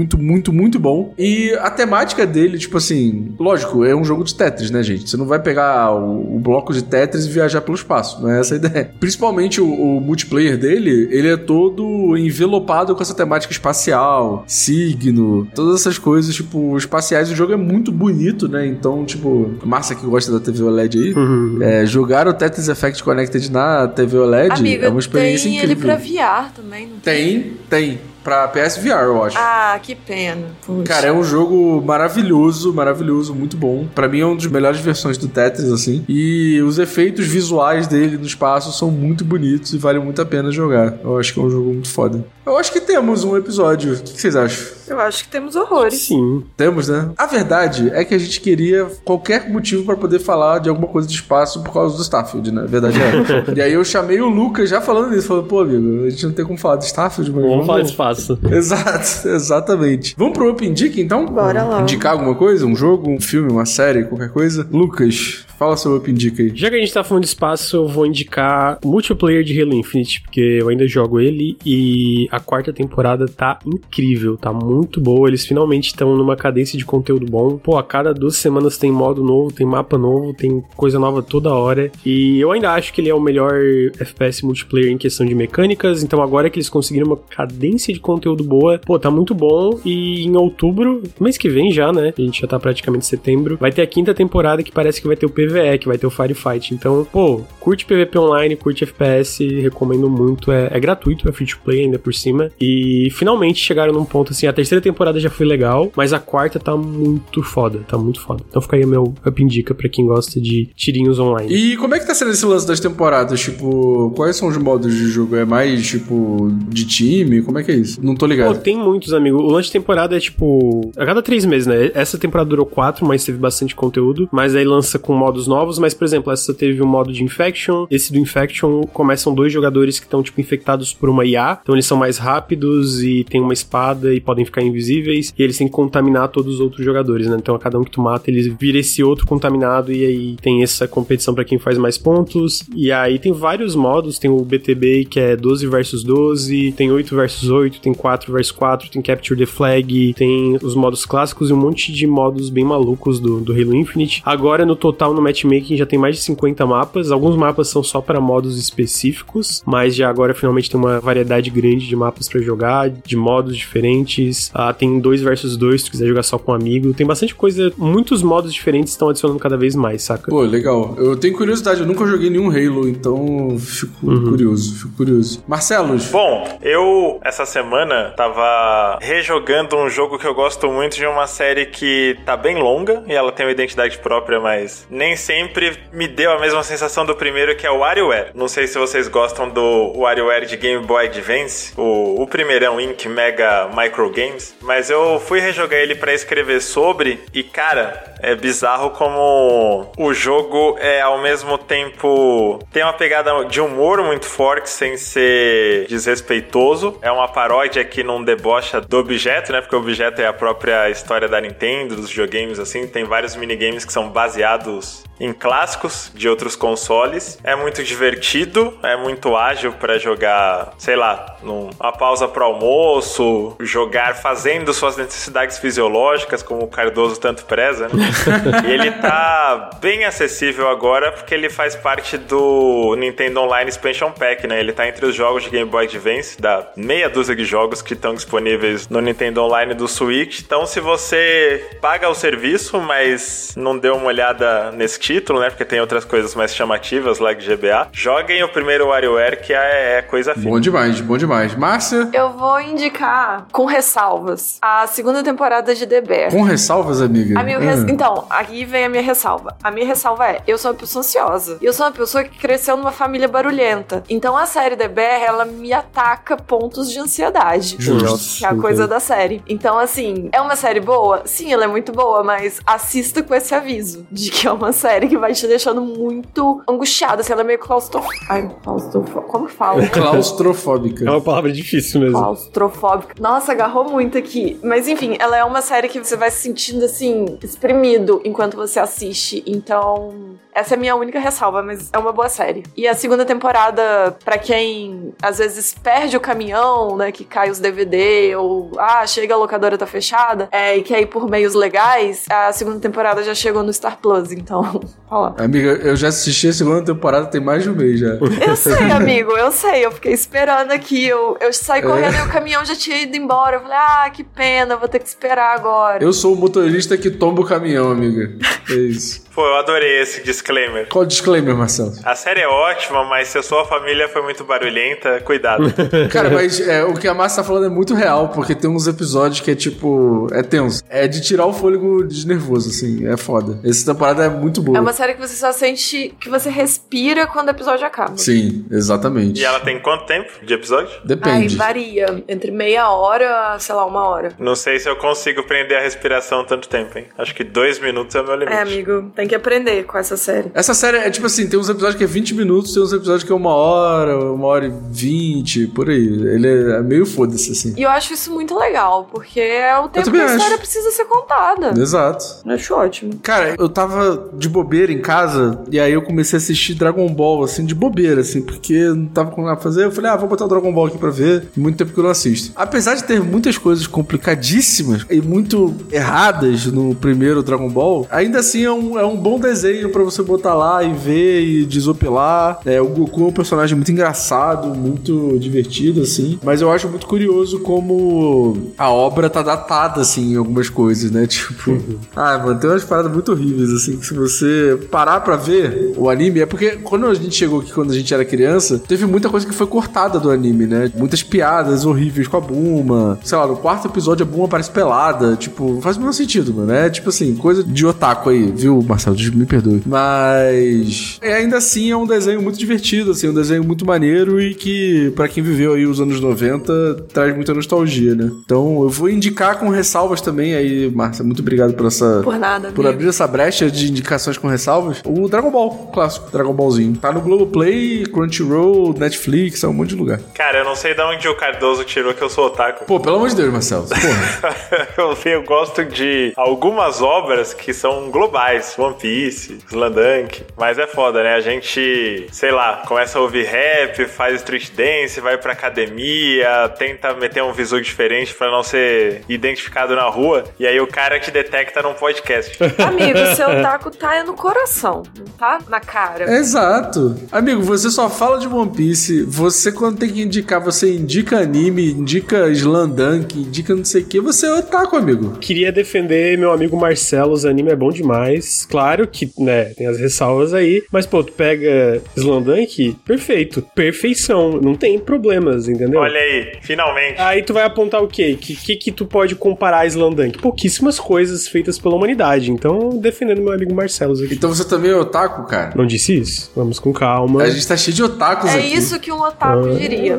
muito bom. E a temática dele, tipo assim, lógico, é um jogo de Tetris, né, gente? Você não vai pegar o, o bloco de Tetris e viajar pelo espaço. Não é essa a ideia. Principalmente o, o multiplayer dele, ele é todo envelopado com essa temática espacial, signo, todas essas coisas, tipo, espaciais. O jogo é muito bonito, né? Então, tipo, a Márcia que gosta da TV OLED aí, Uhum. é, jogar o Tetris Effect Connected na TV OLED Amiga, é uma experiência tem incrível. ele pra VR também, não tem? Tem, tem. Pra PSVR, eu acho. Ah, que pena. Puxa. Cara, é um jogo maravilhoso, maravilhoso, muito bom. Pra mim é uma das melhores versões do Tetris, assim. E os efeitos visuais dele no espaço são muito bonitos e vale muito a pena jogar. Eu acho que é um jogo muito foda. Eu acho que temos um episódio. O que vocês acham? Eu acho que temos horrores. Sim. Temos, né? A verdade é que a gente queria qualquer motivo pra poder falar de alguma coisa de espaço por causa do Starfield, né? A verdade é. e aí eu chamei o Lucas já falando isso. Falando, pô, amigo, a gente não tem como falar de Starfield, mas Vamos falar de espaço. Exato, exatamente. Vamos pro Open Dica, então? Bora lá. Indicar alguma coisa? Um jogo, um filme, uma série, qualquer coisa? Lucas, fala seu Open Dica aí. Já que a gente tá falando de espaço, eu vou indicar multiplayer de Halo Infinite, porque eu ainda jogo ele e a quarta temporada tá incrível, tá muito boa. Eles finalmente estão numa cadência de conteúdo bom. Pô, a cada duas semanas tem modo novo, tem mapa novo, tem coisa nova toda hora. E eu ainda acho que ele é o melhor FPS multiplayer em questão de mecânicas. Então agora que eles conseguiram uma cadência de conteúdo boa, pô, tá muito bom. E em outubro, mês que vem já, né? A gente já tá praticamente em setembro, vai ter a quinta temporada que parece que vai ter o PVE, que vai ter o Firefight. Então, pô, curte PVP online, curte FPS, recomendo muito. É, é gratuito, é free to play ainda por cima. E finalmente chegaram num ponto assim, a terceira temporada já foi legal, mas a quarta tá muito foda, tá muito foda. Então fica aí meu up indica pra quem gosta de tirinhos online. E como é que tá sendo esse lance das temporadas? Tipo, quais são os modos de jogo? É mais, tipo, de time? Como é que é isso? Não tô Pô, ligado. tem muitos, amigo. O lance de temporada é tipo. A cada três meses, né? Essa temporada durou quatro, mas teve bastante conteúdo. Mas aí lança com modo modos novos, mas, por exemplo, essa teve o modo de Infection. Esse do Infection começam dois jogadores que estão, tipo, infectados por uma IA. Então eles são mais rápidos e tem uma espada e podem ficar invisíveis. E eles têm que contaminar todos os outros jogadores, né? Então a cada um que tu mata, eles vira esse outro contaminado e aí tem essa competição para quem faz mais pontos. E aí tem vários modos, tem o BTB que é 12 versus 12, tem 8 versus 8, tem 4 versus 4, tem Capture the Flag, tem os modos clássicos e um monte de modos bem malucos do, do Halo Infinite. Agora no total no matchmaking já tem mais de 50 mapas, alguns mapas são só para modos específicos, mas já agora finalmente tem uma variedade grande de mapas para jogar, de modos diferentes. Ah, tem 2 versus 2 se quiser jogar só com um amigo. Tem bastante coisa, muitos modos diferentes estão adicionando cada vez mais, saca? Pô, legal. Eu tenho curiosidade, eu nunca joguei nenhum Halo, então fico curioso, fico curioso. Marcelos, Bom, eu essa semana tava rejogando um jogo que eu gosto muito de uma série que tá bem longa e ela tem uma identidade própria, mas nem sempre me deu a mesma sensação do primeiro que é o WarioWare. Não sei se vocês gostam do WarioWare de Game Boy Advance, o, o primeirão Inc. Mega Micro Games, mas eu fui rejogar ele pra escrever sobre e cara, é bizarro como o jogo é ao mesmo tempo tem uma pegada de humor muito forte sem ser desrespeitoso. É uma paródia que não debocha do objeto, né? Porque o objeto é a própria história da Nintendo, dos videogames assim. Tem vários minigames que são baseados em clássicos de outros consoles. É muito divertido, é muito ágil para jogar, sei lá, numa pausa para almoço, jogar fazendo suas necessidades fisiológicas, como o Cardoso tanto preza. Né? e ele tá bem acessível agora porque ele faz parte do Nintendo Online Expansion Pack, né? Ele tá entre os jogos de Game Boy Advance, da meia dúzia de jogos que estão disponíveis no Nintendo Online do Switch. Então, se você paga o serviço, mas não deu uma olhada nesse título, né? Porque tem outras coisas mais chamativas lá de GBA. Joguem o primeiro WarioWare, que é, é coisa fina. bom demais, bom demais. Márcia, Eu vou indicar, com ressalvas, a segunda temporada de The Bear. com ressalvas, amiga. A minha res- Ah. Então, aqui vem a minha ressalva. A minha ressalva é: eu sou uma pessoa ansiosa. E eu sou uma pessoa que cresceu numa família barulhenta. Então a série The Bear, ela me ataca pontos de ansiedade. Justo. Que é a coisa da série. Então, assim, é uma série boa? Sim, ela é muito boa, mas assista com esse aviso de que é uma série que vai te deixando muito angustiada. Assim, ela é meio claustrofóbica. Ai, claustrofóbica. Como que fala? Claustrofóbica. É uma palavra difícil mesmo. Claustrofóbica. Nossa, agarrou muito aqui. Mas enfim, ela é uma série que você vai se sentindo assim, espremido enquanto você assiste. Então, essa é a minha única ressalva, mas é uma boa série. E a segunda temporada, pra quem às vezes perde o caminhão, né, que cai os DVD, ou ah, chega a locadora tá fechada, é, e quer ir por meios legais, a segunda temporada já chegou no Star Plus, então, ó lá. Amiga, eu já assisti a segunda temporada, tem mais de um mês já. Eu sei, amigo, eu sei. Eu fiquei esperando aqui. Eu, eu saí correndo e o caminhão já tinha ido embora. Eu falei, ah, que pena, vou ter que esperar agora. Eu sou o motorista que tomba o caminhão, amiga. É isso. Pô, eu adorei esse disclaimer. Qual o disclaimer, Marcelo? A série é ótima, mas se a sua família foi muito barulhenta, cuidado. Cara, mas é, o que a Márcia tá falando é muito real, porque tem uns episódios que é tipo. É tenso. É de tirar o fôlego de nervoso, assim. É foda. Essa temporada é muito boa. É uma série que você só sente que você respira quando o episódio acaba. Sim, exatamente. E ela tem quanto tempo de episódio? Ai, Depende. varia. Entre meia hora, sei lá, uma hora. Não sei se eu consigo prender a respiração tanto tempo, hein? Acho que dois minutos é o meu limite. É, amigo, tem que aprender com essa série. Essa série é tipo assim, tem uns episódios que é 20 minutos, tem uns episódios que é uma hora, uma hora e vinte, por aí. Ele é meio foda-se, assim. E eu acho isso muito legal, porque é o tempo que a acho. história precisa ser contada. Exato. Eu acho ótimo. Cara, eu tava de bobeira em casa e aí eu comecei a assistir Dragon Ball, assim, de bobeira, assim, porque não tava com nada pra fazer. Eu falei, ah, vou botar o Dragon Ball aqui pra ver. Muito tempo que eu não assisto. Apesar de ter muitas coisas complicadíssimas e muito erradas no primeiro Dragon Ball, ainda assim é um, é um bom desenho pra você botar lá e ver e desopilar. É, o Goku é um personagem muito engraçado, muito divertido, assim. Mas eu acho muito curioso como a obra tá datada, assim, em algumas coisas, né? Tipo, ah, mano, tem umas paradas muito horríveis, assim, que se você parar pra ver o anime, é porque quando a gente chegou aqui, quando a gente era criança, teve muita coisa que foi cortada do anime, né? Muitas piadas horríveis com a Buma. Sei lá, no quarto episódio a Buma parece pelada. Tipo, faz o menor sentido, mano. É tipo assim, coisa de otaku aí, viu, Marcelo? Marcelo, me perdoe. Mas é, ainda assim é um desenho muito divertido, assim, um desenho muito maneiro e que, para quem viveu aí os anos 90, traz muita nostalgia, né? Então eu vou indicar com ressalvas também aí, Márcia, muito obrigado por essa. Por nada, Por abrir essa brecha de indicações com ressalvas. O Dragon Ball, clássico, Dragon Ballzinho. Tá no Globoplay, Crunchyroll, Netflix, é um monte de lugar. Cara, eu não sei de onde o Cardoso tirou que eu sou otaku. Pô, pelo amor de Deus, Marcelo. Porra. eu, eu gosto de algumas obras que são globais, One Piece, Slandunk, mas é foda, né? A gente, sei lá, começa a ouvir rap, faz street dance, vai pra academia, tenta meter um visu diferente pra não ser identificado na rua, e aí o cara te detecta num podcast. Amigo, seu taco tá no coração, não tá na cara. Exato. Amigo, você só fala de One Piece. Você, quando tem que indicar, você indica anime, indica Slandunk, indica não sei o que. Você é otaku, amigo. Queria defender meu amigo Marcelo, os anime é bom demais. Claro que, né, tem as ressalvas aí. Mas, pô, tu pega Slandunk, perfeito. Perfeição. Não tem problemas, entendeu? Olha aí, finalmente. Aí tu vai apontar o quê? Que que, que tu pode comparar a Slandunk? Pouquíssimas coisas feitas pela humanidade. Então, defendendo meu amigo Marcelo aqui. Então você também é otaku, cara? Não disse isso? Vamos com calma. A gente tá cheio de otakus É aqui. isso que um otaku diria.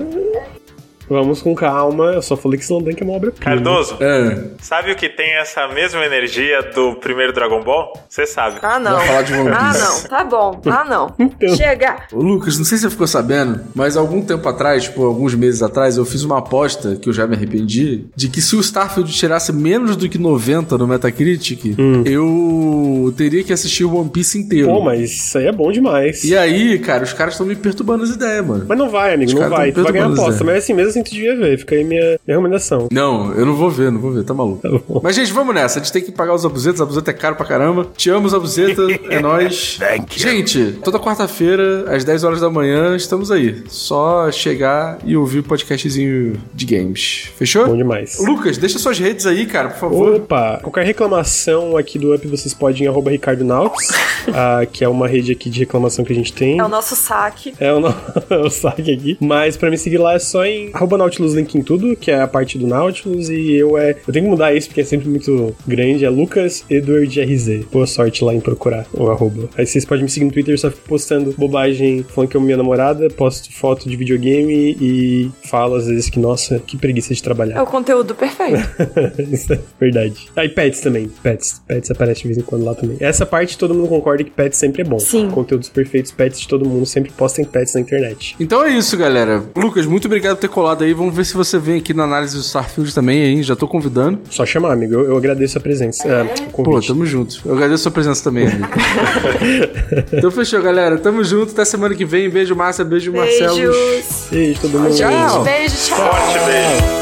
Vamos com calma. Eu só falei que Slandunk é uma obra Cardoso, É. sabe o que tem essa mesma energia do primeiro Dragon Ball? Você sabe. Ah, não. Vai falar de One Ah, não. Tá bom. Ah, não. Então. Chega. Ô, Lucas, não sei se você ficou sabendo, mas algum tempo atrás, tipo, alguns meses atrás, eu fiz uma aposta, que eu já me arrependi, de que se o Starfield tirasse menos do que 90 no Metacritic, eu teria que assistir o One Piece inteiro. Pô, mas isso aí é bom demais. E aí, cara, os caras estão me perturbando as ideias, mano. Mas não vai, amigo, Os não vai. Tu vai ganhar aposta. Mas assim, mesmo assim tu devia ver. Fica aí minha, minha recomendação. Não, eu não vou ver, não vou ver, tá maluco. Tá bom. Mas, gente, vamos nessa. A gente tem que pagar os abusetas. Abuseta é caro pra caramba. Te amo, Zabuzeta. É nóis. Gente, toda quarta-feira, às 10 horas da manhã, estamos aí. Só chegar e ouvir o podcastzinho de games. Fechou? Bom demais. Lucas, deixa suas redes aí, cara, por favor. Opa, qualquer reclamação aqui do Up vocês podem em arroba Ricardo Nautis, ah, que é uma rede aqui de reclamação que a gente tem. É o nosso saque. É o, no... o saque aqui. Mas pra me seguir lá é só em arroba Nautilus Link em tudo, que é a parte do Nautilus. E eu é. Eu tenho que mudar isso porque é sempre muito grande. É Lucas Edward RZ. Boa sorte lá em procurar o arroba. Aí vocês podem me seguir no Twitter, eu só fico postando bobagem, falando que eu amo minha namorada, posto foto de videogame e falo às vezes que, nossa, que preguiça de É trabalhar. o conteúdo perfeito. Isso é verdade. Ah, e pets também. Pets. Pets aparece de vez em quando lá também. Essa parte todo mundo concorda que pets sempre é bom. Sim. Conteúdos perfeitos, pets de todo mundo sempre postem pets na internet. Então é isso, galera. Lucas, muito obrigado por ter colado aí. Vamos ver se você vem aqui na análise do Starfield também, hein? Já tô convidando. Só chamar, amigo. Eu, eu agradeço a presença. É, o Pô, tamo junto. Eu agradeço a sua presença também, amigo. então fechou, galera. Tamo junto. Até semana que vem. Beijo, Márcia. Beijo, Marcelo. Beijos. Beijo, todo mundo. Tchau. Beijo, tchau. Forte beijo.